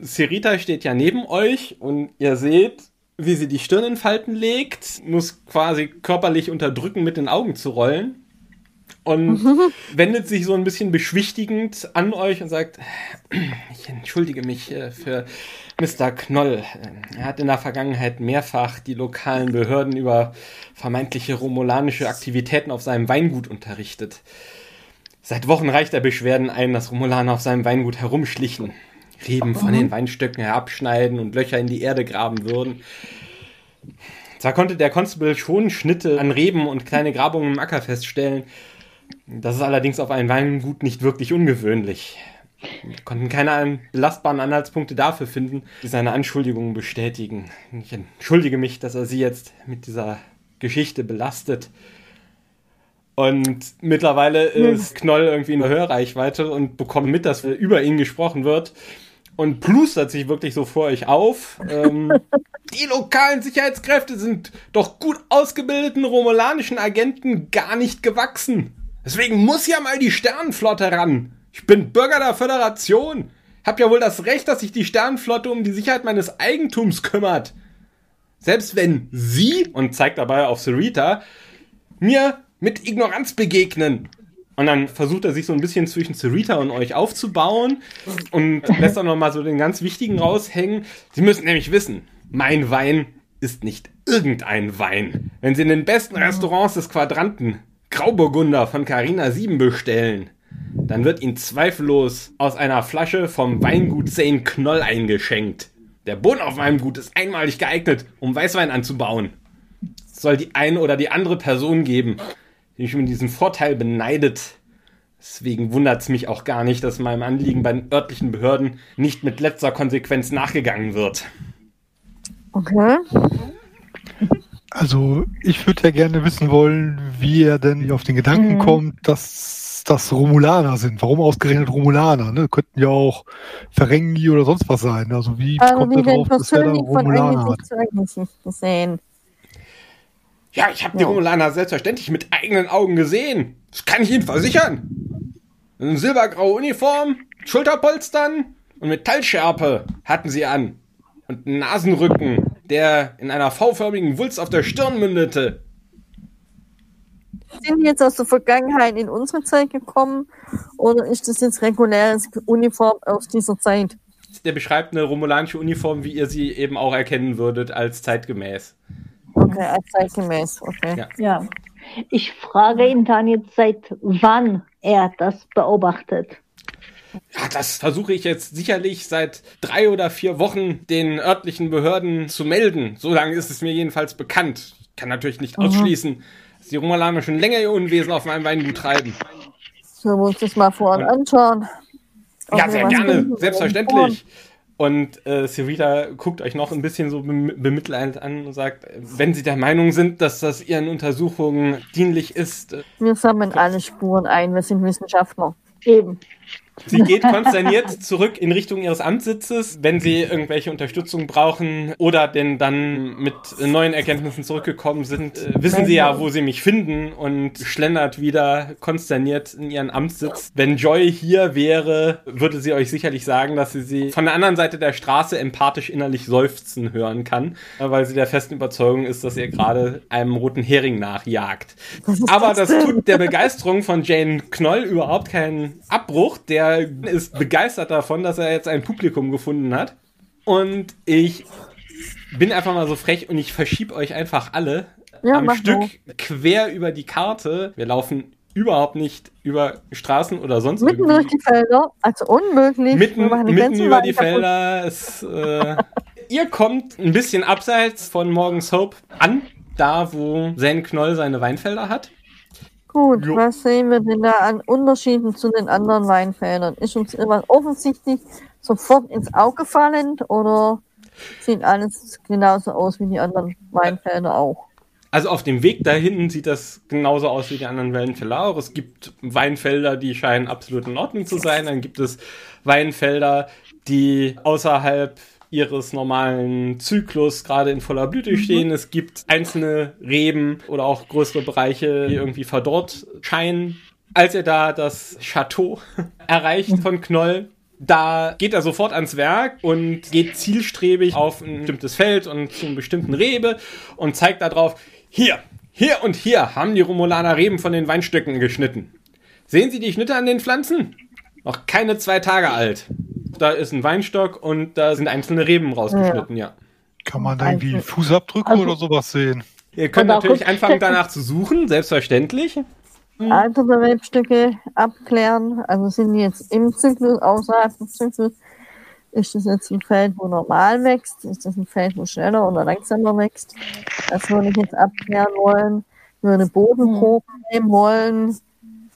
Serita steht ja neben euch und ihr seht, wie sie die Stirn in Falten legt, muss quasi körperlich unterdrücken, mit den Augen zu rollen. Und wendet sich so ein bisschen beschwichtigend an euch und sagt, ich entschuldige mich äh, für Mr. Knoll. Er hat in der Vergangenheit mehrfach die lokalen Behörden über vermeintliche romulanische Aktivitäten auf seinem Weingut unterrichtet. Seit Wochen reicht er Beschwerden ein, dass Romulaner auf seinem Weingut herumschlichen. Reben von den Weinstöcken herabschneiden und Löcher in die Erde graben würden. Zwar konnte der Constable schon Schnitte an Reben und kleine Grabungen im Acker feststellen. Das ist allerdings auf einem Weingut nicht wirklich ungewöhnlich. Wir konnten keine belastbaren Anhaltspunkte dafür finden, die seine Anschuldigungen bestätigen. Ich entschuldige mich, dass er sie jetzt mit dieser Geschichte belastet. Und mittlerweile ist Knoll irgendwie in der Hörreichweite und bekommt mit, dass über ihn gesprochen wird und plustert sich wirklich so vor euch auf. Ähm, die lokalen Sicherheitskräfte sind doch gut ausgebildeten romulanischen Agenten gar nicht gewachsen. Deswegen muss ja mal die Sternenflotte ran. Ich bin Bürger der Föderation. Hab ja wohl das Recht, dass sich die Sternenflotte um die Sicherheit meines Eigentums kümmert. Selbst wenn sie, und zeigt dabei auf Sarita, mir mit Ignoranz begegnen und dann versucht er sich so ein bisschen zwischen Cerita und euch aufzubauen und lässt auch nochmal so den ganz wichtigen raushängen. Sie müssen nämlich wissen, mein Wein ist nicht irgendein Wein. Wenn Sie in den besten Restaurants des Quadranten Grauburgunder von Carina 7 bestellen, dann wird Ihnen zweifellos aus einer Flasche vom Weingut Zane Knoll eingeschenkt. Der Boden auf meinem Gut ist einmalig geeignet, um Weißwein anzubauen. Es soll die eine oder die andere Person geben, die mich um diesen Vorteil beneidet. Deswegen wundert es mich auch gar nicht, dass meinem Anliegen bei den örtlichen Behörden nicht mit letzter Konsequenz nachgegangen wird. Okay. Also ich würde ja gerne wissen wollen, wie er denn auf den Gedanken mhm. kommt, dass das Romulaner sind. Warum ausgerechnet Romulaner? Ne? Könnten ja auch Ferengi oder sonst was sein. Also wie also kommt er drauf, dass er da Romulaner hat? Gesehen. Ja, ich habe die Romulaner selbstverständlich mit eigenen Augen gesehen. Das kann ich Ihnen versichern. Eine silbergraue Uniform, Schulterpolstern und Metallschärpe hatten sie an. Und einen Nasenrücken, der in einer V-förmigen Wulst auf der Stirn mündete. Sind die jetzt aus der Vergangenheit in unsere Zeit gekommen oder ist das jetzt reguläres Uniform aus dieser Zeit? Der beschreibt eine romulanische Uniform, wie ihr sie eben auch erkennen würdet, als zeitgemäß. Okay, als zeitgemäß, okay. Ja. ja. Ich frage ihn dann jetzt, seit wann er das beobachtet. Ja, das versuche ich jetzt sicherlich seit drei oder vier Wochen den örtlichen Behörden zu melden. So lange ist es mir jedenfalls bekannt. Ich kann natürlich nicht mhm. ausschließen, dass die Romulaner schon länger ihr Unwesen auf meinem Weingut treiben. So, wir uns das mal vorhin anschauen. Ja, sehr gerne, selbstverständlich. Und äh, Sirita guckt euch noch ein bisschen so bemitleidend an und sagt, wenn Sie der Meinung sind, dass das Ihren Untersuchungen dienlich ist. Äh, wir sammeln alle Spuren ein, wir sind Wissenschaftler. Eben. Sie geht konsterniert zurück in Richtung ihres Amtssitzes, wenn sie irgendwelche Unterstützung brauchen oder denn dann mit neuen Erkenntnissen zurückgekommen sind, äh, wissen sie ja, wo sie mich finden und schlendert wieder konsterniert in ihren Amtssitz. Wenn Joy hier wäre, würde sie euch sicherlich sagen, dass sie sie von der anderen Seite der Straße empathisch innerlich seufzen hören kann, weil sie der festen Überzeugung ist, dass ihr gerade einem roten Hering nachjagt. Aber das tut der Begeisterung von Jane Knoll überhaupt keinen Abbruch, der ist begeistert davon, dass er jetzt ein Publikum gefunden hat. Und ich bin einfach mal so frech und ich verschiebe euch einfach alle ja, am Stück mal. quer über die Karte. Wir laufen überhaupt nicht über Straßen oder sonst Mitten irgendwie. durch die Felder, also unmöglich. Mitten, mitten über die Felder. Es, äh, ihr kommt ein bisschen abseits von Morgens Hope an, da wo Zen Knoll seine Weinfelder hat. Gut, jo. was sehen wir denn da an Unterschieden zu den anderen Weinfeldern? Ist uns immer offensichtlich sofort ins Auge fallend oder sieht alles genauso aus wie die anderen Weinfelder auch? Also auf dem Weg dahin sieht das genauso aus wie die anderen Weinfelder auch. Es gibt Weinfelder, die scheinen absolut in Ordnung zu sein. Dann gibt es Weinfelder, die außerhalb ihres normalen Zyklus gerade in voller Blüte mhm. stehen. Mhm. Es gibt einzelne Reben oder auch größere Bereiche, die irgendwie verdorrt scheinen. Als er da das Chateau erreicht von Knoll, da geht er sofort ans Werk und geht zielstrebig auf ein bestimmtes Feld und zu einem bestimmten Rebe und zeigt darauf, hier, hier und hier haben die Romulaner Reben von den Weinstöcken geschnitten. Sehen Sie die Schnitte an den Pflanzen? Noch keine zwei Tage alt da ist ein Weinstock und da sind einzelne Reben rausgeschnitten, ja. ja. Kann man da irgendwie Fußabdrücke also, oder sowas sehen? Ihr könnt natürlich anfangen danach zu suchen, selbstverständlich. Andere Rebstücke abklären, also sind die jetzt im Zyklus, außerhalb des Zyklus. Ist das jetzt ein Feld, wo normal wächst? Ist das ein Feld, wo schneller oder langsamer wächst? Das würde ich jetzt abklären wollen. Würde Bodenproben nehmen wollen.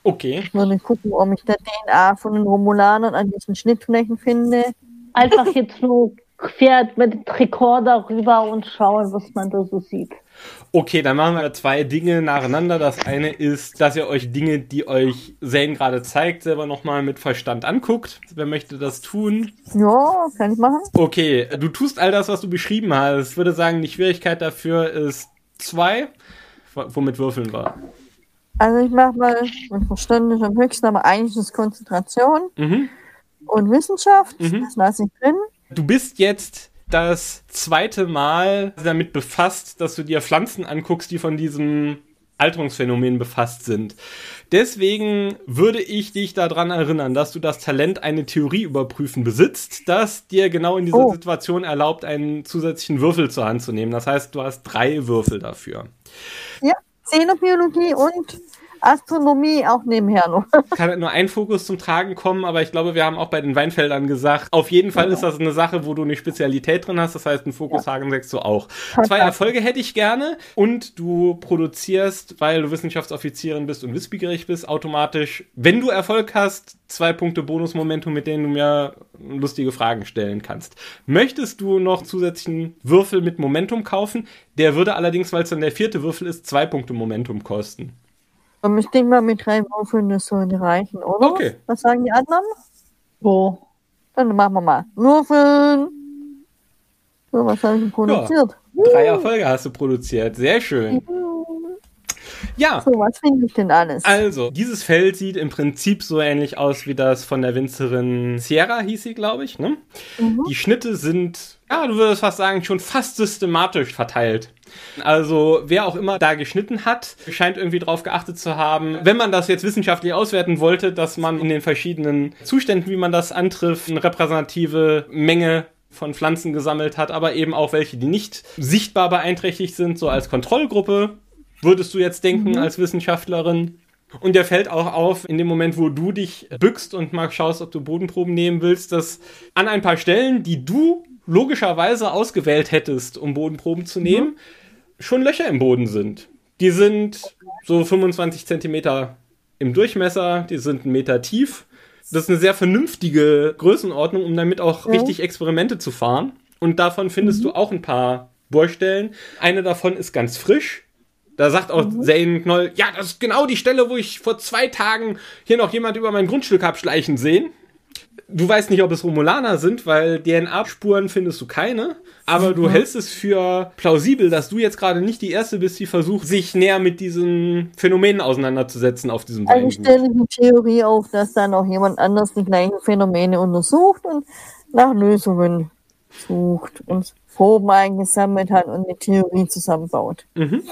Okay. Ich würde gucken, ob ich der DNA von den Romulanern an diesen Schnittflächen finde. Einfach jetzt so quer mit dem Rekorder rüber und schauen, was man da so sieht. Okay, dann machen wir zwei Dinge nacheinander. Das eine ist, dass ihr euch Dinge, die euch Zane gerade zeigt, selber nochmal mit Verstand anguckt. Wer möchte das tun? Ja, kann ich machen. Okay, du tust all das, was du beschrieben hast. Ich würde sagen, die Schwierigkeit dafür ist zwei. Womit würfeln wir? Also ich mache mal mit Verstand ist am höchsten, aber eigentlich ist Konzentration mhm. und Wissenschaft. Mhm. Das lasse ich drin. Du bist jetzt das zweite Mal damit befasst, dass du dir Pflanzen anguckst, die von diesem Alterungsphänomen befasst sind. Deswegen würde ich dich daran erinnern, dass du das Talent, eine Theorie überprüfen besitzt, das dir genau in dieser oh. Situation erlaubt, einen zusätzlichen Würfel zur Hand zu nehmen. Das heißt, du hast drei Würfel dafür. Ja. Xenobiologie und Astronomie auch nebenher noch. Kann halt nur ein Fokus zum Tragen kommen, aber ich glaube, wir haben auch bei den Weinfeldern gesagt, auf jeden Fall ist das eine Sache, wo du eine Spezialität drin hast. Das heißt, einen Fokus ja. sagst du auch. Zwei Erfolge hätte ich gerne und du produzierst, weil du Wissenschaftsoffizierin bist und wissbegierig bist, automatisch, wenn du Erfolg hast, zwei Punkte Bonusmomentum, mit denen du mir lustige Fragen stellen kannst. Möchtest du noch zusätzlichen Würfel mit Momentum kaufen? Der würde allerdings, weil es dann der vierte Würfel ist, zwei Punkte Momentum kosten. Ich denke mal, mit drei Würfeln das sollte reichen, oder? Okay. Was sagen die anderen? Wo? Dann machen wir mal. Würfeln. So, was habe ich produziert? Ja, drei Erfolge hast du produziert. Sehr schön. Ja. So, was finde ich denn alles? Also, dieses Feld sieht im Prinzip so ähnlich aus wie das von der Winzerin Sierra, hieß sie, glaube ich. Ne? Mhm. Die Schnitte sind, ja, du würdest fast sagen, schon fast systematisch verteilt. Also wer auch immer da geschnitten hat, scheint irgendwie darauf geachtet zu haben, wenn man das jetzt wissenschaftlich auswerten wollte, dass man in den verschiedenen Zuständen, wie man das antrifft, eine repräsentative Menge von Pflanzen gesammelt hat, aber eben auch welche, die nicht sichtbar beeinträchtigt sind, so als Kontrollgruppe, würdest du jetzt denken mhm. als Wissenschaftlerin. Und der fällt auch auf, in dem Moment, wo du dich bückst und mal schaust, ob du Bodenproben nehmen willst, dass an ein paar Stellen, die du logischerweise ausgewählt hättest, um Bodenproben zu nehmen, mhm schon Löcher im Boden sind. Die sind so 25 Zentimeter im Durchmesser, die sind einen Meter tief. Das ist eine sehr vernünftige Größenordnung, um damit auch richtig Experimente zu fahren. Und davon findest mhm. du auch ein paar Bohrstellen. Eine davon ist ganz frisch. Da sagt auch mhm. Zane Knoll, ja, das ist genau die Stelle, wo ich vor zwei Tagen hier noch jemand über mein Grundstück hab schleichen sehen. Du weißt nicht, ob es Romulaner sind, weil DNA-Spuren findest du keine. Aber du mhm. hältst es für plausibel, dass du jetzt gerade nicht die Erste bist, die versucht, sich näher mit diesen Phänomenen auseinanderzusetzen auf diesem Also ich stelle die Theorie auf, dass dann auch jemand anders die gleichen Phänomene untersucht und nach Lösungen sucht und Proben eingesammelt hat und eine Theorie zusammenbaut. Mhm.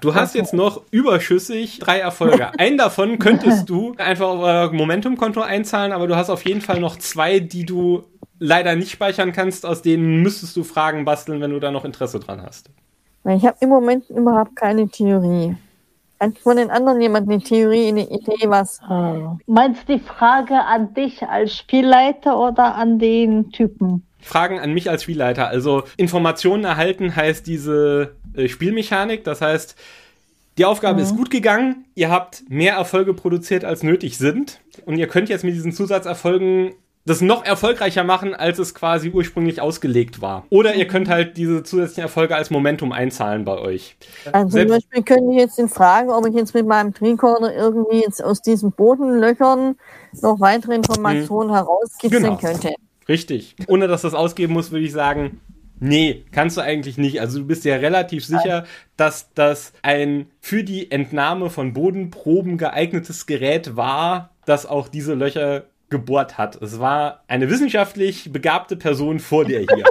Du hast jetzt noch überschüssig drei Erfolge. Einen davon könntest du einfach auf euer Momentum-Konto einzahlen, aber du hast auf jeden Fall noch zwei, die du leider nicht speichern kannst. Aus denen müsstest du Fragen basteln, wenn du da noch Interesse dran hast. Ich habe im Moment überhaupt keine Theorie. Hat von den anderen jemand eine Theorie, eine Idee, was? Ah. Meinst du die Frage an dich als Spielleiter oder an den Typen? Fragen an mich als Spielleiter. Also Informationen erhalten heißt diese äh, Spielmechanik. Das heißt, die Aufgabe mhm. ist gut gegangen. Ihr habt mehr Erfolge produziert, als nötig sind. Und ihr könnt jetzt mit diesen Zusatzerfolgen das noch erfolgreicher machen, als es quasi ursprünglich ausgelegt war. Oder ihr könnt halt diese zusätzlichen Erfolge als Momentum einzahlen bei euch. Also Selbst zum Beispiel könnte ich jetzt fragen, ob ich jetzt mit meinem Tricorder irgendwie jetzt aus diesen Bodenlöchern noch weitere Informationen mhm. herauskitzeln genau. könnte. Richtig. Ohne dass das ausgeben muss, würde ich sagen, nee, kannst du eigentlich nicht. Also du bist ja relativ sicher, dass das ein für die Entnahme von Bodenproben geeignetes Gerät war, das auch diese Löcher gebohrt hat. Es war eine wissenschaftlich begabte Person vor dir hier.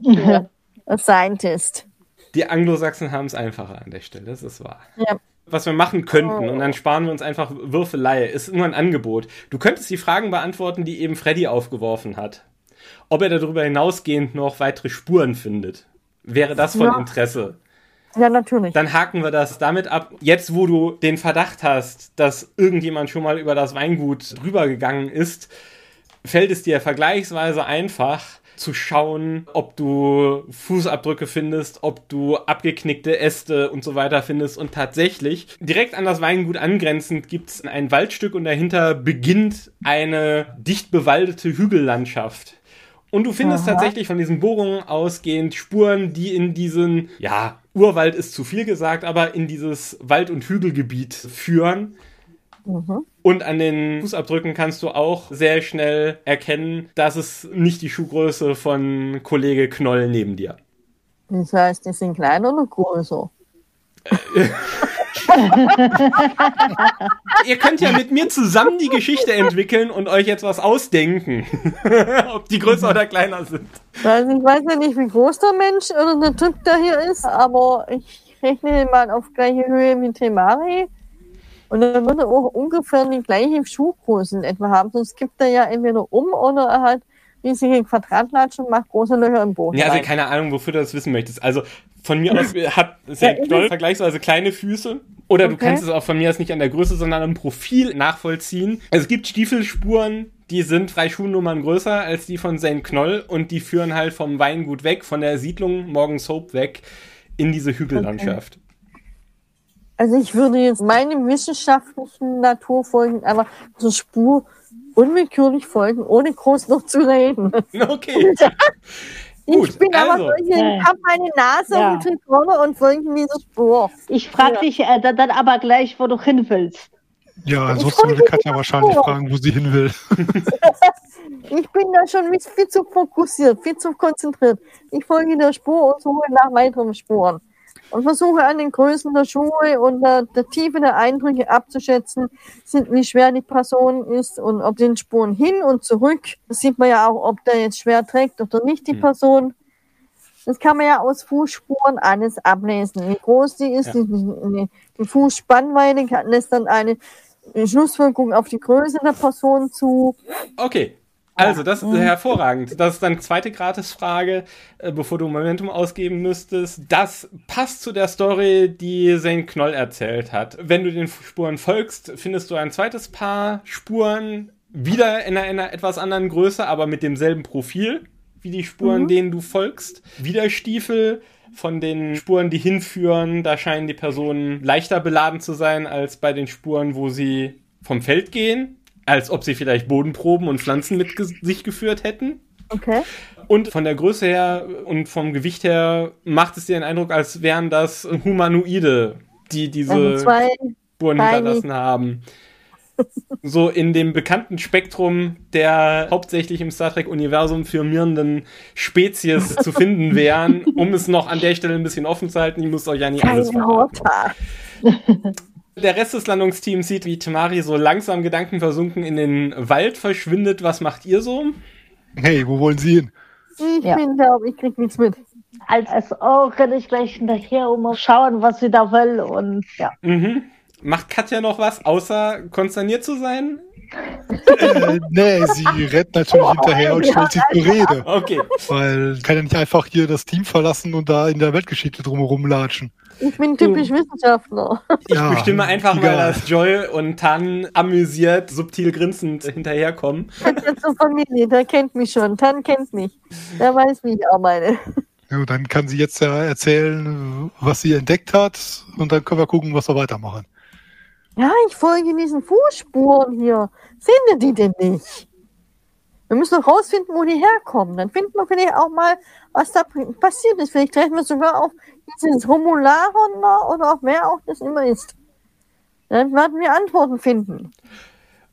ja, a scientist. Die Anglo-Sachsen haben es einfacher an der Stelle, das ist wahr. Ja was wir machen könnten und dann sparen wir uns einfach Würfelei. Ist nur ein Angebot. Du könntest die Fragen beantworten, die eben Freddy aufgeworfen hat. Ob er darüber hinausgehend noch weitere Spuren findet. Wäre das von ja. Interesse? Ja, natürlich. Dann haken wir das damit ab. Jetzt, wo du den Verdacht hast, dass irgendjemand schon mal über das Weingut rübergegangen ist, fällt es dir vergleichsweise einfach, zu schauen, ob du Fußabdrücke findest, ob du abgeknickte Äste und so weiter findest. Und tatsächlich, direkt an das Weingut angrenzend, gibt es ein Waldstück und dahinter beginnt eine dicht bewaldete Hügellandschaft. Und du findest Aha. tatsächlich von diesen Bohrungen ausgehend Spuren, die in diesen, ja, Urwald ist zu viel gesagt, aber in dieses Wald- und Hügelgebiet führen. Mhm. Und an den Fußabdrücken kannst du auch sehr schnell erkennen, dass es nicht die Schuhgröße von Kollege Knoll neben dir. Das heißt, die sind kleiner oder größer? Ihr könnt ja mit mir zusammen die Geschichte entwickeln und euch jetzt was ausdenken. Ob die größer oder kleiner sind. Also ich weiß ja nicht, wie groß der Mensch oder der Typ da hier ist, aber ich rechne mal auf gleiche Höhe mit Temari. Und dann würde er auch ungefähr die gleiche Schuhgröße in etwa haben. Sonst gibt er ja entweder um oder er halt riesige Quadratlatschen macht große Löcher im Boden. Ja, also keine Ahnung, wofür du das wissen möchtest. Also von mir aus hat sehr ja, vergleichsweise kleine Füße Oder du kannst es auch von mir aus nicht an der Größe, sondern am Profil nachvollziehen. Es gibt Stiefelspuren, die sind drei Schuhnummern größer als die von St. Knoll und die führen halt vom Weingut weg, von der Siedlung Morgens Hope weg in diese Hügellandschaft. Okay. Also ich würde jetzt meinem wissenschaftlichen Natur folgen, aber zur Spur unwillkürlich folgen, ohne groß noch zu reden. Okay. Gut, ich bin also. aber ich habe meine Nase ja. und vorne und folge dieser Spur. Ich frage ja. dich äh, dann aber gleich, wo du hin willst. Ja, ansonsten würde Katja wahrscheinlich fragen, wo sie hin will. ich bin da schon viel zu fokussiert, viel zu konzentriert. Ich folge der Spur und suche nach weiteren Spuren. Und versuche an den Größen der Schuhe und der, der Tiefe der Eindrücke abzuschätzen, sind, wie schwer die Person ist und ob den Spuren hin und zurück. Das sieht man ja auch, ob der jetzt schwer trägt oder nicht, die hm. Person. Das kann man ja aus Fußspuren alles ablesen. Wie groß die ist, ja. die, die, die Fußspannweite lässt dann eine Schlusswirkung auf die Größe der Person zu. Okay. Also, das ist mhm. hervorragend. Das ist dann zweite Gratisfrage, äh, bevor du Momentum ausgeben müsstest. Das passt zu der Story, die Zane Knoll erzählt hat. Wenn du den Spuren folgst, findest du ein zweites Paar Spuren, wieder in einer, in einer etwas anderen Größe, aber mit demselben Profil wie die Spuren, mhm. denen du folgst. Wieder Stiefel, von den Spuren, die hinführen, da scheinen die Personen leichter beladen zu sein als bei den Spuren, wo sie vom Feld gehen, als ob sie vielleicht Bodenproben und Pflanzen mit sich geführt hätten. Okay. Und von der Größe her und vom Gewicht her macht es dir den Eindruck, als wären das Humanoide, die diese also Spuren hinterlassen haben so in dem bekannten Spektrum der hauptsächlich im Star Trek-Universum firmierenden Spezies zu finden wären, um es noch an der Stelle ein bisschen offen zu halten. Ich muss euch ja nicht alles verraten. Der Rest des Landungsteams sieht, wie Tamari so langsam gedankenversunken in den Wald verschwindet. Was macht ihr so? Hey, wo wollen Sie hin? Ich ja. bin da, ich krieg nichts mit. Als SO renne ich gleich hinterher, um mal schauen, was sie da will und ja. Mhm. Macht Katja noch was, außer konsterniert zu sein? äh, nee, sie rennt natürlich hinterher und stellt sich zur Rede. Okay. Weil kann ja nicht einfach hier das Team verlassen und da in der Weltgeschichte drumherum latschen. Ich bin typisch Wissenschaftler. Ich ja, bestimme einfach egal. mal, dass Joy und Tan amüsiert, subtil grinsend hinterherkommen. Katja zur Familie, der kennt mich schon. Tan kennt mich. Der weiß, wie ich auch meine. Ja, dann kann sie jetzt ja erzählen, was sie entdeckt hat und dann können wir gucken, was wir weitermachen. Ja, ich folge diesen Fußspuren hier. Finde die denn nicht? Wir müssen noch rausfinden, wo die herkommen. Dann finden wir vielleicht auch mal, was da passiert ist. Vielleicht treffen wir sogar auf dieses Romularon oder auch wer auch das immer ist. Dann werden wir Antworten finden.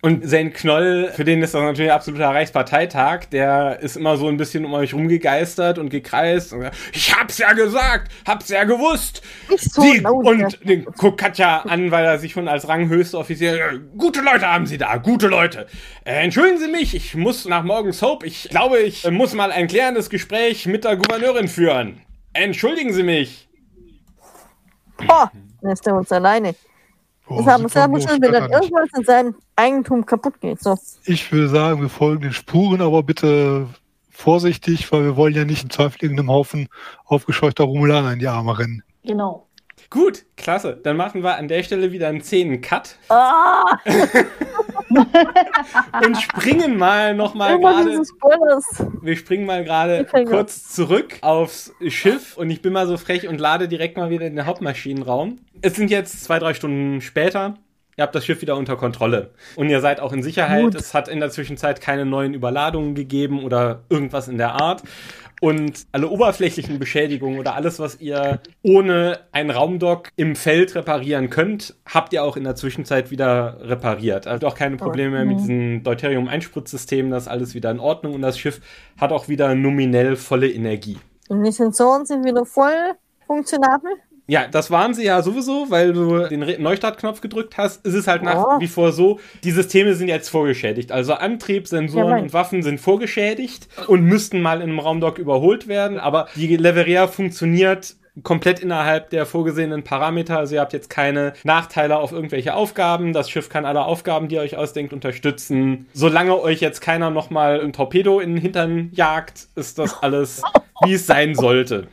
Und sein Knoll, für den ist das natürlich absoluter Reichsparteitag, der ist immer so ein bisschen um euch rumgegeistert und gekreist. Und, ich hab's ja gesagt, hab's ja gewusst. So Sie, und den guckt Katja an, weil er sich schon als ranghöchster Offizier, gute Leute haben Sie da, gute Leute. Äh, entschuldigen Sie mich, ich muss nach morgens Hope. Ich glaube, ich äh, muss mal ein klärendes Gespräch mit der Gouverneurin führen. Entschuldigen Sie mich. Boah, lässt er uns alleine. Oh, das haben wir muss schon, wenn dann irgendwas in seinem Eigentum kaputt geht. So. Ich würde sagen, wir folgen den Spuren, aber bitte vorsichtig, weil wir wollen ja nicht im Zweifel irgendeinem Haufen aufgescheuchter Romulaner in die Arme rennen. Genau. Gut, klasse. Dann machen wir an der Stelle wieder einen Szenen-Cut. Ah! und springen mal nochmal gerade. Wir springen mal gerade kurz zurück aufs Schiff und ich bin mal so frech und lade direkt mal wieder in den Hauptmaschinenraum. Es sind jetzt zwei, drei Stunden später. Ihr habt das Schiff wieder unter Kontrolle. Und ihr seid auch in Sicherheit. Gut. Es hat in der Zwischenzeit keine neuen Überladungen gegeben oder irgendwas in der Art. Und alle oberflächlichen Beschädigungen oder alles, was ihr ohne einen Raumdock im Feld reparieren könnt, habt ihr auch in der Zwischenzeit wieder repariert. Also auch keine Probleme mehr mit diesem Deuterium-Einspritzsystem, das ist alles wieder in Ordnung und das Schiff hat auch wieder nominell volle Energie. Und die Sensoren sind wieder voll funktionabel? Ja, das waren sie ja sowieso, weil du den Neustartknopf gedrückt hast. Es ist halt nach oh. wie vor so, die Systeme sind jetzt vorgeschädigt. Also Antrieb, Sensoren ja, und Waffen sind vorgeschädigt und müssten mal in einem Raumdock überholt werden. Aber die Leveria funktioniert komplett innerhalb der vorgesehenen Parameter. Also ihr habt jetzt keine Nachteile auf irgendwelche Aufgaben. Das Schiff kann alle Aufgaben, die ihr euch ausdenkt, unterstützen. Solange euch jetzt keiner nochmal ein Torpedo in den Hintern jagt, ist das alles, wie es sein sollte.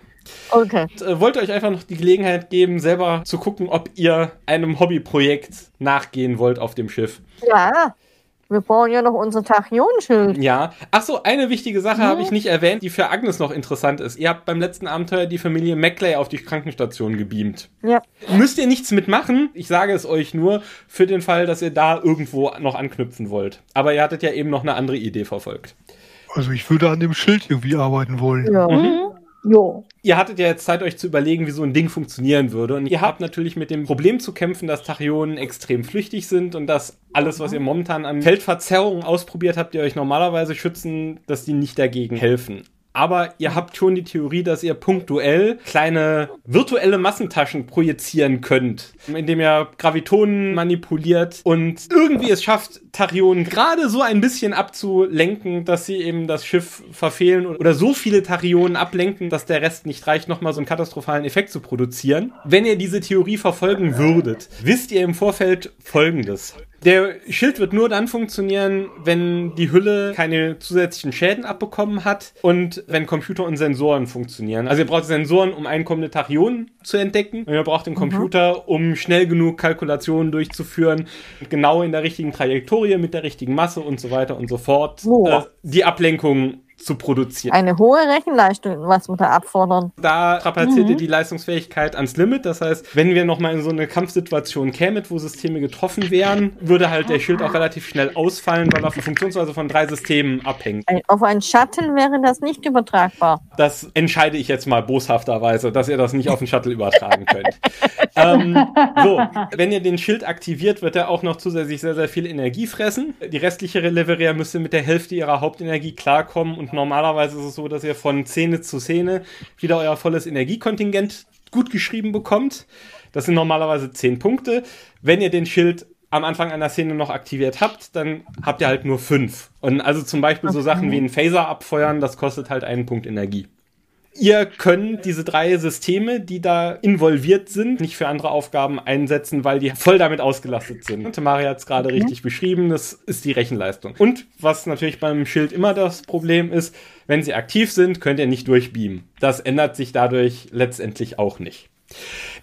Okay. Und, äh, wollte euch einfach noch die Gelegenheit geben, selber zu gucken, ob ihr einem Hobbyprojekt nachgehen wollt auf dem Schiff. Ja. Wir brauchen ja noch unser Tachyonenschild. Ja. Ach so, eine wichtige Sache habe ich nicht erwähnt, die für Agnes noch interessant ist. Ihr habt beim letzten Abenteuer die Familie Maclay auf die Krankenstation gebeamt. Ja. Müsst ihr nichts mitmachen. Ich sage es euch nur für den Fall, dass ihr da irgendwo noch anknüpfen wollt. Aber ihr hattet ja eben noch eine andere Idee verfolgt. Also ich würde an dem Schild irgendwie arbeiten wollen. Ja. Mhm. Jo. Ihr hattet ja jetzt Zeit, euch zu überlegen, wie so ein Ding funktionieren würde. Und ihr habt natürlich mit dem Problem zu kämpfen, dass Tachyonen extrem flüchtig sind und dass alles, was ihr momentan an Feldverzerrungen ausprobiert habt, die euch normalerweise schützen, dass die nicht dagegen helfen. Aber ihr habt schon die Theorie, dass ihr punktuell kleine virtuelle Massentaschen projizieren könnt, indem ihr Gravitonen manipuliert und irgendwie es schafft, Tachyonen gerade so ein bisschen abzulenken, dass sie eben das Schiff verfehlen oder so viele Tachyonen ablenken, dass der Rest nicht reicht, nochmal so einen katastrophalen Effekt zu produzieren. Wenn ihr diese Theorie verfolgen würdet, wisst ihr im Vorfeld Folgendes. Der Schild wird nur dann funktionieren, wenn die Hülle keine zusätzlichen Schäden abbekommen hat und wenn Computer und Sensoren funktionieren. Also ihr braucht Sensoren, um einkommende Tachyonen zu entdecken. Und ihr braucht den Computer, um schnell genug Kalkulationen durchzuführen, genau in der richtigen Trajektorie, mit der richtigen Masse und so weiter und so fort, äh, die Ablenkung zu produzieren. Eine hohe Rechenleistung, was wir da abfordern. Da strapaziert ihr die Leistungsfähigkeit ans Limit. Das heißt, wenn wir nochmal in so eine Kampfsituation kämen, wo Systeme getroffen wären, würde halt der Schild auch relativ schnell ausfallen, weil er auf die Funktionsweise von drei Systemen abhängt. Auf einen Shuttle wäre das nicht übertragbar. Das entscheide ich jetzt mal boshafterweise, dass ihr das nicht auf den Shuttle übertragen könnt. ähm, so, wenn ihr den Schild aktiviert, wird er auch noch zusätzlich sehr, sehr viel Energie fressen. Die restliche Leveria müsste mit der Hälfte ihrer Hauptenergie klarkommen und normalerweise ist es so, dass ihr von Szene zu Szene wieder euer volles Energiekontingent gut geschrieben bekommt. Das sind normalerweise 10 Punkte. Wenn ihr den Schild am Anfang einer Szene noch aktiviert habt, dann habt ihr halt nur 5. Und also zum Beispiel so Sachen wie einen Phaser abfeuern, das kostet halt einen Punkt Energie. Ihr könnt diese drei Systeme, die da involviert sind, nicht für andere Aufgaben einsetzen, weil die voll damit ausgelastet sind. Tamari hat es gerade richtig beschrieben, das ist die Rechenleistung. Und was natürlich beim Schild immer das Problem ist, wenn sie aktiv sind, könnt ihr nicht durchbeamen. Das ändert sich dadurch letztendlich auch nicht.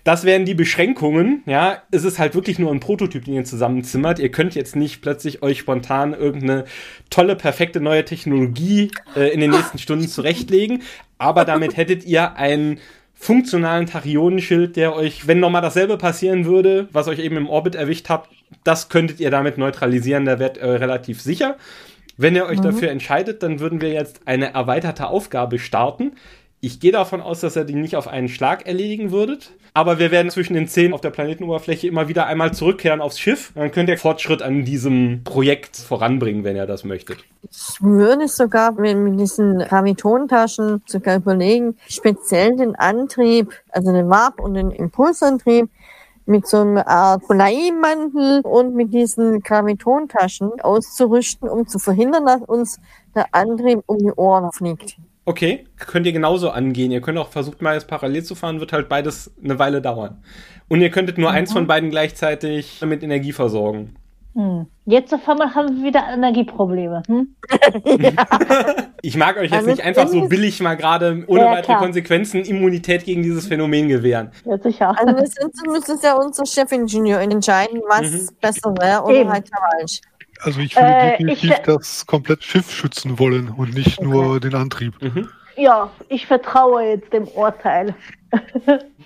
Das wären die Beschränkungen, ja. Es ist halt wirklich nur ein Prototyp, den ihr zusammenzimmert. Ihr könnt jetzt nicht plötzlich euch spontan irgendeine tolle, perfekte neue Technologie äh, in den nächsten Stunden zurechtlegen. Aber damit hättet ihr einen funktionalen Tachyonenschild, der euch, wenn nochmal dasselbe passieren würde, was euch eben im Orbit erwischt habt, das könntet ihr damit neutralisieren. Da werdet ihr relativ sicher. Wenn ihr euch dafür entscheidet, dann würden wir jetzt eine erweiterte Aufgabe starten. Ich gehe davon aus, dass ihr die nicht auf einen Schlag erledigen würdet. Aber wir werden zwischen den Szenen auf der Planetenoberfläche immer wieder einmal zurückkehren aufs Schiff. Dann könnt ihr Fortschritt an diesem Projekt voranbringen, wenn ihr das möchtet. Ich würde sogar mit, mit diesen Gravitontaschen sogar überlegen, speziell den Antrieb, also den Warp- und den Impulsantrieb mit so einer Art Bleimantel und mit diesen Gravitontaschen auszurüsten, um zu verhindern, dass uns der Antrieb um die Ohren fliegt. Okay, könnt ihr genauso angehen. Ihr könnt auch versucht mal jetzt parallel zu fahren, wird halt beides eine Weile dauern. Und ihr könntet nur eins von beiden gleichzeitig mit Energie versorgen. Hm. Jetzt auf einmal haben wir wieder Energieprobleme. Hm? Ich mag euch jetzt Also nicht einfach so billig mal gerade ohne Ja, weitere klar. Konsequenzen Immunität gegen dieses Phänomen gewähren. Ja, sicher. Also letztendlich müsste es ja unser Chefingenieur entscheiden, was besser wäre oder Eben. halt falsch. Also ich würde Äh, definitiv ich- das komplette Schiff schützen wollen und nicht nur den Antrieb. Mhm. Ja, ich vertraue jetzt dem Urteil.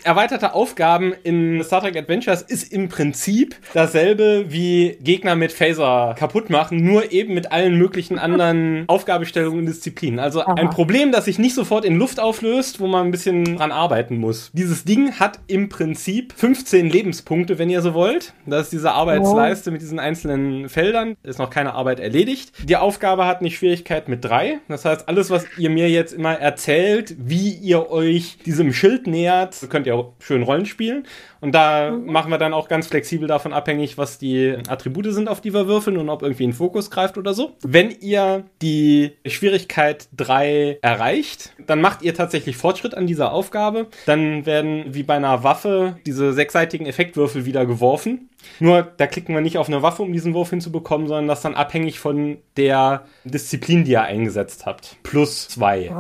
Erweiterte Aufgaben in Star Trek Adventures ist im Prinzip dasselbe wie Gegner mit Phaser kaputt machen, nur eben mit allen möglichen anderen Aufgabestellungen und Disziplinen. Also ein Aha. Problem, das sich nicht sofort in Luft auflöst, wo man ein bisschen dran arbeiten muss. Dieses Ding hat im Prinzip 15 Lebenspunkte, wenn ihr so wollt. Das ist diese Arbeitsleiste mit diesen einzelnen Feldern. Ist noch keine Arbeit erledigt. Die Aufgabe hat eine Schwierigkeit mit drei. Das heißt, alles, was ihr mir jetzt immer erzählt, wie ihr euch diesem Schild nähert, nähert, könnt ihr auch schön Rollen spielen. Und da mhm. machen wir dann auch ganz flexibel davon abhängig, was die Attribute sind, auf die wir würfeln und ob irgendwie ein Fokus greift oder so. Wenn ihr die Schwierigkeit 3 erreicht, dann macht ihr tatsächlich Fortschritt an dieser Aufgabe. Dann werden wie bei einer Waffe diese sechsseitigen Effektwürfel wieder geworfen. Nur da klicken wir nicht auf eine Waffe, um diesen Wurf hinzubekommen, sondern das dann abhängig von der Disziplin, die ihr eingesetzt habt. Plus zwei.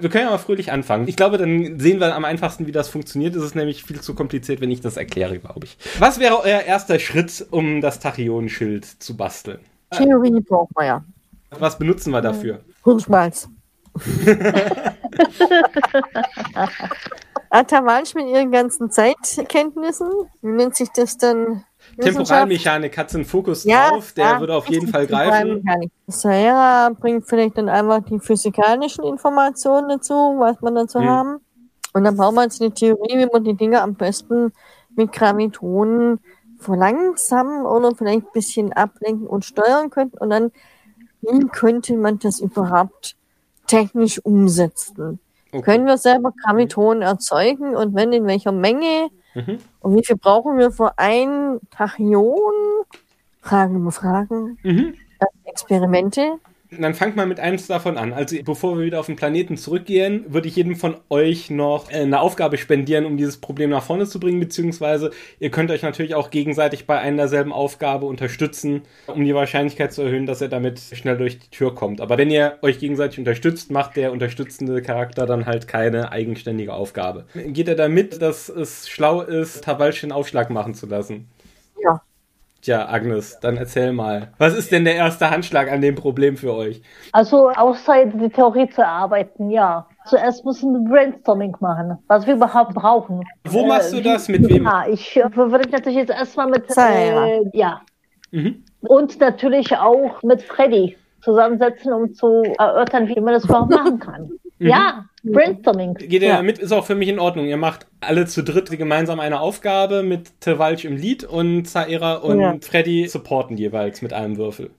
Wir können ja mal fröhlich anfangen. Ich glaube, dann sehen wir am einfachsten, wie das funktioniert. Es ist nämlich viel zu kompliziert, wenn ich das erkläre, glaube ich. Was wäre euer erster Schritt, um das Tachyon-Schild zu basteln? Theorie braucht man ja. Was benutzen wir dafür? Hirnschmalz. Atavansch mit ihren ganzen Zeitkenntnissen, wie nennt sich das dann? Temporalmechanik hat einen Fokus ja, drauf, der ja, würde auf jeden Fall greifen. Sahara bringt vielleicht dann einfach die physikalischen Informationen dazu, was man dazu hm. haben. Und dann brauchen wir jetzt eine Theorie, wie man die Dinge am besten mit Gravitonen verlangsamen oder vielleicht ein bisschen ablenken und steuern könnte. Und dann, wie könnte man das überhaupt technisch umsetzen? Okay. Können wir selber Gravitonen erzeugen und wenn in welcher Menge? Mhm. Und wie viel brauchen wir für ein Tachyon? Fragen über Fragen. Mhm. Experimente. Dann fangt mal mit eins davon an. Also bevor wir wieder auf den Planeten zurückgehen, würde ich jedem von euch noch äh, eine Aufgabe spendieren, um dieses Problem nach vorne zu bringen, beziehungsweise ihr könnt euch natürlich auch gegenseitig bei einer derselben Aufgabe unterstützen, um die Wahrscheinlichkeit zu erhöhen, dass er damit schnell durch die Tür kommt. Aber wenn ihr euch gegenseitig unterstützt, macht der unterstützende Charakter dann halt keine eigenständige Aufgabe. Geht er damit, dass es schlau ist, Tawalsch den Aufschlag machen zu lassen? Ja. Tja, Agnes, dann erzähl mal. Was ist denn der erste Handschlag an dem Problem für euch? Also, außer die Theorie zu erarbeiten, ja. Zuerst müssen wir Brainstorming machen, was wir überhaupt brauchen. Wo äh, machst du das? Mit wem? Ja, ich äh, würde natürlich jetzt erstmal mit, äh, ja. Mhm. Und natürlich auch mit Freddy zusammensetzen, um zu erörtern, wie man das überhaupt machen kann. Mhm. Ja, Brainstorming. Geht ihr ja. mit, ist auch für mich in Ordnung. Ihr macht alle zu dritt gemeinsam eine Aufgabe mit Tewalch im Lied und Zaira und ja. Freddy supporten jeweils mit einem Würfel.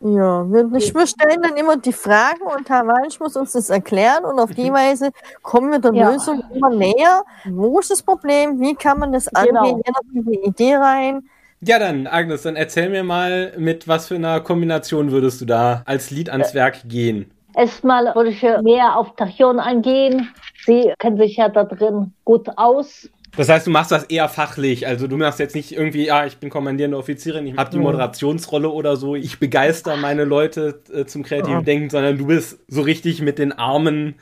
Ja, wir, wir stellen dann immer die Fragen und Tawalch muss uns das erklären und auf die mhm. Weise kommen wir der ja. Lösung immer näher. Wo ist das Problem? Wie kann man das genau. angehen? Jeder bringt eine Idee rein. Ja, dann, Agnes, dann erzähl mir mal, mit was für einer Kombination würdest du da als Lied ans Werk gehen? Erstmal würde ich mehr auf Tachyon eingehen. Sie kennen sich ja da drin gut aus. Das heißt, du machst das eher fachlich. Also du machst jetzt nicht irgendwie, ja, ich bin kommandierende Offizierin, ich habe die Moderationsrolle oder so, ich begeister meine Leute äh, zum kreativen ja. Denken, sondern du bist so richtig mit den Armen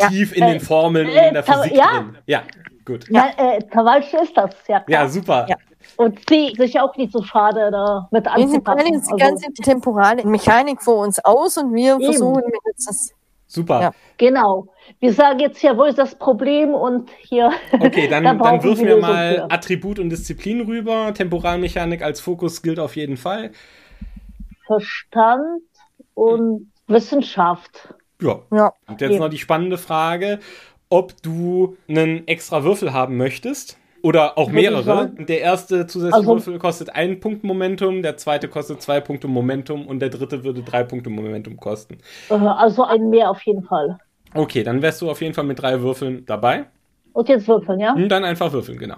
ja. tief in äh, den Formeln äh, und in der Physik ja. drin. Ja, gut. Ja, äh, Tawalsch ist das, ja klar. Ja, super. Ja. Und sie sich auch nicht so schade da mit anzupassen. Wir die ganze also, temporale Mechanik vor uns aus und wir eben. versuchen jetzt das. Super. Ja. Genau. Wir sagen jetzt hier, wo ist das Problem und hier. Okay, dann, da dann wirf mir mal für. Attribut und Disziplin rüber. Temporalmechanik als Fokus gilt auf jeden Fall. Verstand und Wissenschaft. Ja. ja. Und jetzt eben. noch die spannende Frage, ob du einen extra Würfel haben möchtest. Oder auch mehrere. Der erste zusätzliche also, Würfel kostet einen Punkt Momentum, der zweite kostet zwei Punkte Momentum und der dritte würde drei Punkte Momentum kosten. Also ein mehr auf jeden Fall. Okay, dann wärst du auf jeden Fall mit drei Würfeln dabei. Und jetzt würfeln, ja? Und hm, dann einfach würfeln, genau.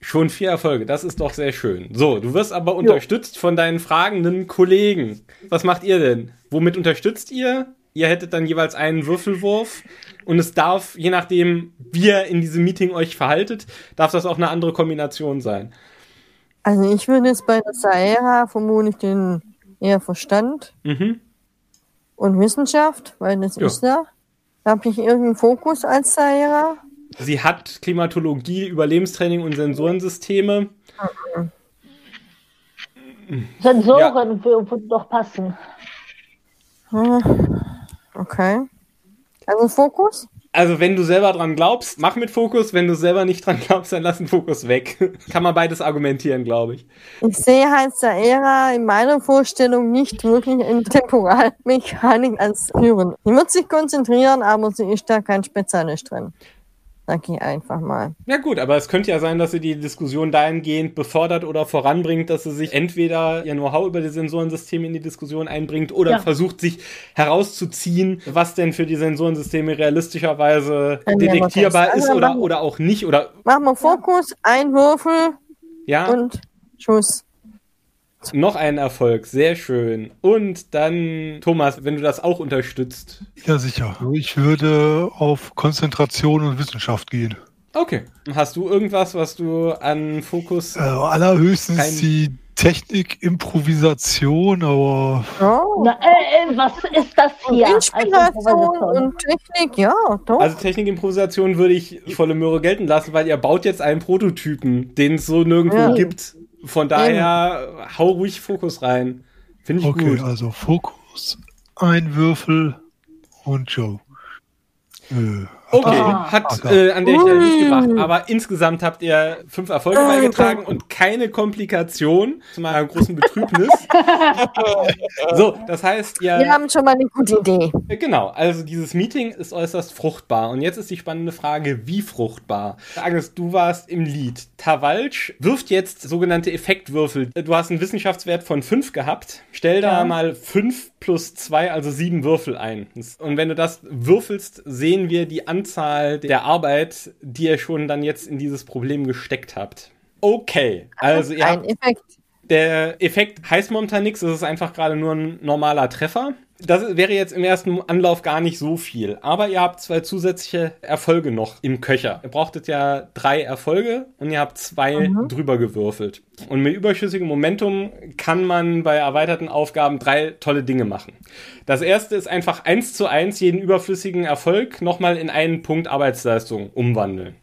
Schon vier Erfolge, das ist doch sehr schön. So, du wirst aber unterstützt jo. von deinen fragenden Kollegen. Was macht ihr denn? Womit unterstützt ihr? Ihr hättet dann jeweils einen Würfelwurf und es darf, je nachdem, wie ihr in diesem Meeting euch verhaltet, darf das auch eine andere Kombination sein. Also ich würde jetzt bei der Saera vermutlich den eher Verstand mhm. und Wissenschaft, weil das jo. ist ja. Da habe ich irgendeinen Fokus als Saera. Sie hat Klimatologie, Überlebenstraining und Sensorensysteme. Mhm. Sensoren ja. würden doch passen. Hm. Okay. Also Fokus? Also wenn du selber dran glaubst, mach mit Fokus. Wenn du selber nicht dran glaubst, dann lass den Fokus weg. Kann man beides argumentieren, glaube ich. Ich sehe halt Saera in meiner Vorstellung nicht wirklich in Temporalmechanik als Führen. Sie wird sich konzentrieren, aber sie ist da kein Spezialist drin. Sag ich einfach mal. Ja gut, aber es könnte ja sein, dass sie die Diskussion dahingehend befördert oder voranbringt, dass sie sich entweder ihr Know-how über die Sensorensysteme in die Diskussion einbringt oder ja. versucht, sich herauszuziehen, was denn für die Sensorensysteme realistischerweise detektierbar ist also oder, oder auch nicht. Oder machen wir Fokus, ein Würfel ja. und Schuss. Noch ein Erfolg, sehr schön. Und dann, Thomas, wenn du das auch unterstützt. Ja, sicher. Ich würde auf Konzentration und Wissenschaft gehen. Okay. Hast du irgendwas, was du an Fokus. Äh, allerhöchstens die Technik, Improvisation, aber. Oh. Na, äh, äh was ist das hier? Inspiration und Technik, ja, doch. Also Technik, Improvisation würde ich volle Möhre gelten lassen, weil ihr baut jetzt einen Prototypen, den es so nirgendwo ja. gibt. Von daher, Eben. hau ruhig Fokus rein. Finde ich okay, gut. Okay, also Fokus, ein Würfel und Joe. Äh, Okay, ah, hat äh, an der Stelle nicht gebracht. Aber insgesamt habt ihr fünf Erfolge beigetragen und keine Komplikation zu meiner großen Betrübnis. so, das heißt, ihr. Wir haben schon mal eine gute Idee. Genau, also dieses Meeting ist äußerst fruchtbar. Und jetzt ist die spannende Frage, wie fruchtbar? Agnes, du warst im Lied. Tawalsch wirft jetzt sogenannte Effektwürfel. Du hast einen Wissenschaftswert von fünf gehabt. Stell da ja. mal fünf plus zwei, also sieben Würfel ein. Und wenn du das würfelst, sehen wir die Anzahl Anzahl der Arbeit, die ihr schon dann jetzt in dieses Problem gesteckt habt. Okay, also ihr habt, Effekt. Der Effekt heißt momentan nichts, es ist einfach gerade nur ein normaler Treffer. Das wäre jetzt im ersten Anlauf gar nicht so viel. Aber ihr habt zwei zusätzliche Erfolge noch im Köcher. Ihr brauchtet ja drei Erfolge und ihr habt zwei mhm. drüber gewürfelt. Und mit überschüssigem Momentum kann man bei erweiterten Aufgaben drei tolle Dinge machen. Das erste ist einfach eins zu eins jeden überflüssigen Erfolg nochmal in einen Punkt Arbeitsleistung umwandeln.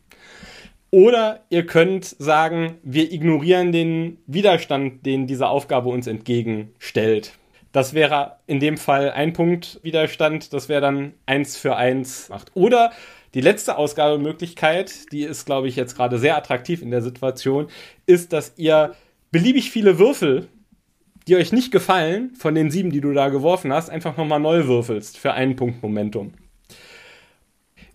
Oder ihr könnt sagen, wir ignorieren den Widerstand, den diese Aufgabe uns entgegenstellt. Das wäre in dem Fall ein Punkt Widerstand, das wäre dann eins für eins macht. Oder die letzte Ausgabemöglichkeit, die ist, glaube ich, jetzt gerade sehr attraktiv in der Situation, ist, dass ihr beliebig viele Würfel, die euch nicht gefallen, von den sieben, die du da geworfen hast, einfach nochmal neu würfelst für einen Punkt Momentum.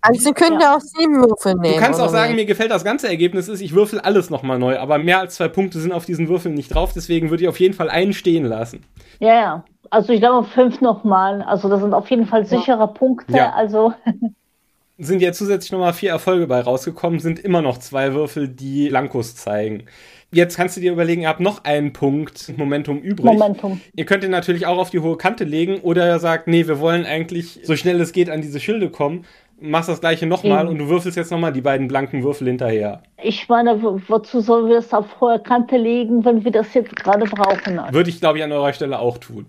Also können ja auch sieben Würfel nehmen. Du kannst auch sagen, nicht? mir gefällt das ganze Ergebnis ist, ich würfel alles nochmal neu, aber mehr als zwei Punkte sind auf diesen Würfeln nicht drauf, deswegen würde ich auf jeden Fall einen stehen lassen. Ja, ja. Also ich glaube fünf nochmal. Also das sind auf jeden Fall sichere ja. Punkte. Ja. Also sind ja zusätzlich nochmal vier Erfolge bei rausgekommen, sind immer noch zwei Würfel, die Blankos zeigen. Jetzt kannst du dir überlegen, ihr habt noch einen Punkt Momentum übrig. Momentum. Ihr könnt ihn natürlich auch auf die hohe Kante legen oder ihr sagt, nee, wir wollen eigentlich so schnell es geht an diese Schilde kommen. Machst das gleiche nochmal und du würfelst jetzt nochmal die beiden blanken Würfel hinterher. Ich meine, wozu sollen wir das auf hohe Kante legen, wenn wir das jetzt gerade brauchen? Würde ich, glaube ich, an eurer Stelle auch tun.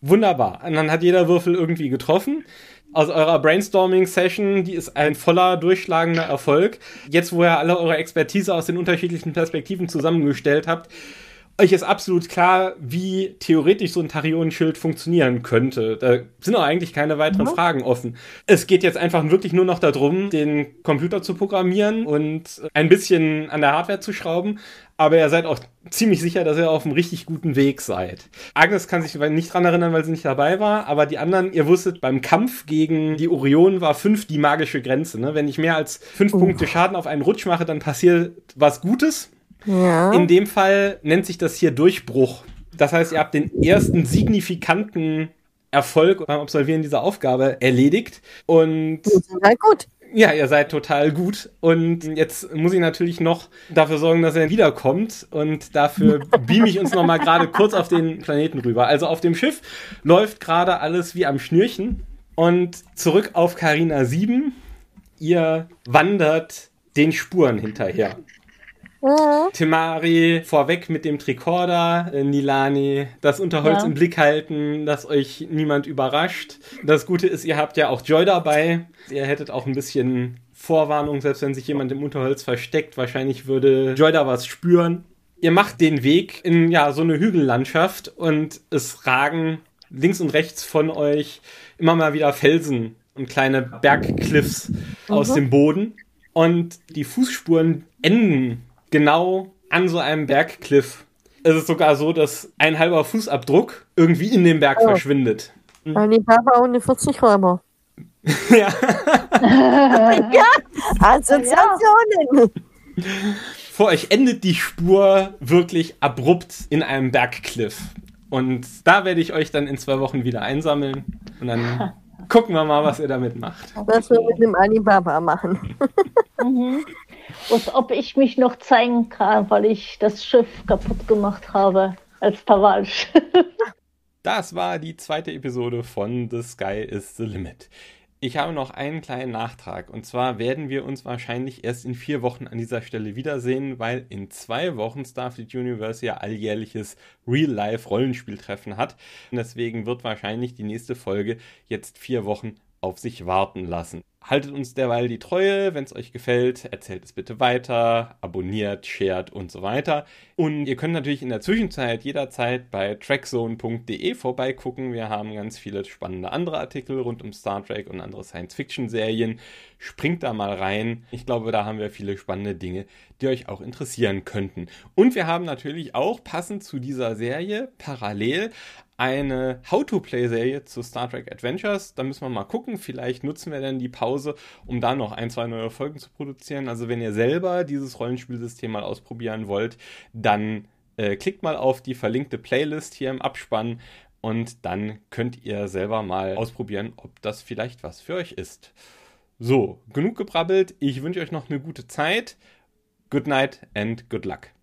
Wunderbar. Und dann hat jeder Würfel irgendwie getroffen. Aus eurer Brainstorming-Session, die ist ein voller, durchschlagender Erfolg. Jetzt, wo ihr alle eure Expertise aus den unterschiedlichen Perspektiven zusammengestellt habt, euch ist absolut klar, wie theoretisch so ein Tarionenschild funktionieren könnte. Da sind auch eigentlich keine weiteren mhm. Fragen offen. Es geht jetzt einfach wirklich nur noch darum, den Computer zu programmieren und ein bisschen an der Hardware zu schrauben. Aber ihr seid auch ziemlich sicher, dass ihr auf einem richtig guten Weg seid. Agnes kann sich nicht dran erinnern, weil sie nicht dabei war, aber die anderen, ihr wusstet, beim Kampf gegen die Orion war fünf die magische Grenze. Ne? Wenn ich mehr als fünf uh. Punkte Schaden auf einen Rutsch mache, dann passiert was Gutes. Ja. In dem Fall nennt sich das hier Durchbruch. Das heißt, ihr habt den ersten signifikanten Erfolg beim Absolvieren dieser Aufgabe erledigt. Und halt gut. Ja, ihr seid total gut. Und jetzt muss ich natürlich noch dafür sorgen, dass er wiederkommt. Und dafür beam ich uns noch mal gerade kurz auf den Planeten rüber. Also auf dem Schiff läuft gerade alles wie am Schnürchen. Und zurück auf Carina 7. Ihr wandert den Spuren hinterher. Mhm. Timari vorweg mit dem Tricorder, äh, Nilani das Unterholz ja. im Blick halten, dass euch niemand überrascht. Das Gute ist, ihr habt ja auch Joy dabei. Ihr hättet auch ein bisschen Vorwarnung, selbst wenn sich jemand im Unterholz versteckt. Wahrscheinlich würde Joy da was spüren. Ihr macht den Weg in ja so eine Hügellandschaft und es ragen links und rechts von euch immer mal wieder Felsen und kleine Bergcliffs mhm. aus dem Boden. Und die Fußspuren enden genau an so einem Bergcliff. Es ist sogar so, dass ein halber Fußabdruck irgendwie in dem Berg oh. verschwindet. Weil ich habe auch eine 40 Räumer. ja. ja, Assoziationen. Vor euch endet die Spur wirklich abrupt in einem Bergkliff. Und da werde ich euch dann in zwei Wochen wieder einsammeln. Und dann gucken wir mal, was ihr damit macht. Was wir mit dem Alibaba machen. mhm. Und ob ich mich noch zeigen kann, weil ich das Schiff kaputt gemacht habe als Pavage. das war die zweite Episode von The Sky is the Limit. Ich habe noch einen kleinen Nachtrag. Und zwar werden wir uns wahrscheinlich erst in vier Wochen an dieser Stelle wiedersehen, weil in zwei Wochen Starfleet Universe ja alljährliches Real-Life-Rollenspieltreffen hat. Und deswegen wird wahrscheinlich die nächste Folge jetzt vier Wochen auf sich warten lassen. Haltet uns derweil die Treue. Wenn es euch gefällt, erzählt es bitte weiter, abonniert, shared und so weiter. Und ihr könnt natürlich in der Zwischenzeit jederzeit bei trackzone.de vorbeigucken. Wir haben ganz viele spannende andere Artikel rund um Star Trek und andere Science-Fiction-Serien. Springt da mal rein. Ich glaube, da haben wir viele spannende Dinge, die euch auch interessieren könnten. Und wir haben natürlich auch passend zu dieser Serie parallel eine How-to-Play-Serie zu Star Trek Adventures. Da müssen wir mal gucken. Vielleicht nutzen wir dann die Pause, um da noch ein, zwei neue Folgen zu produzieren. Also wenn ihr selber dieses Rollenspielsystem mal ausprobieren wollt, dann äh, klickt mal auf die verlinkte Playlist hier im Abspann und dann könnt ihr selber mal ausprobieren, ob das vielleicht was für euch ist. So, genug gebrabbelt. Ich wünsche euch noch eine gute Zeit. Good night and good luck.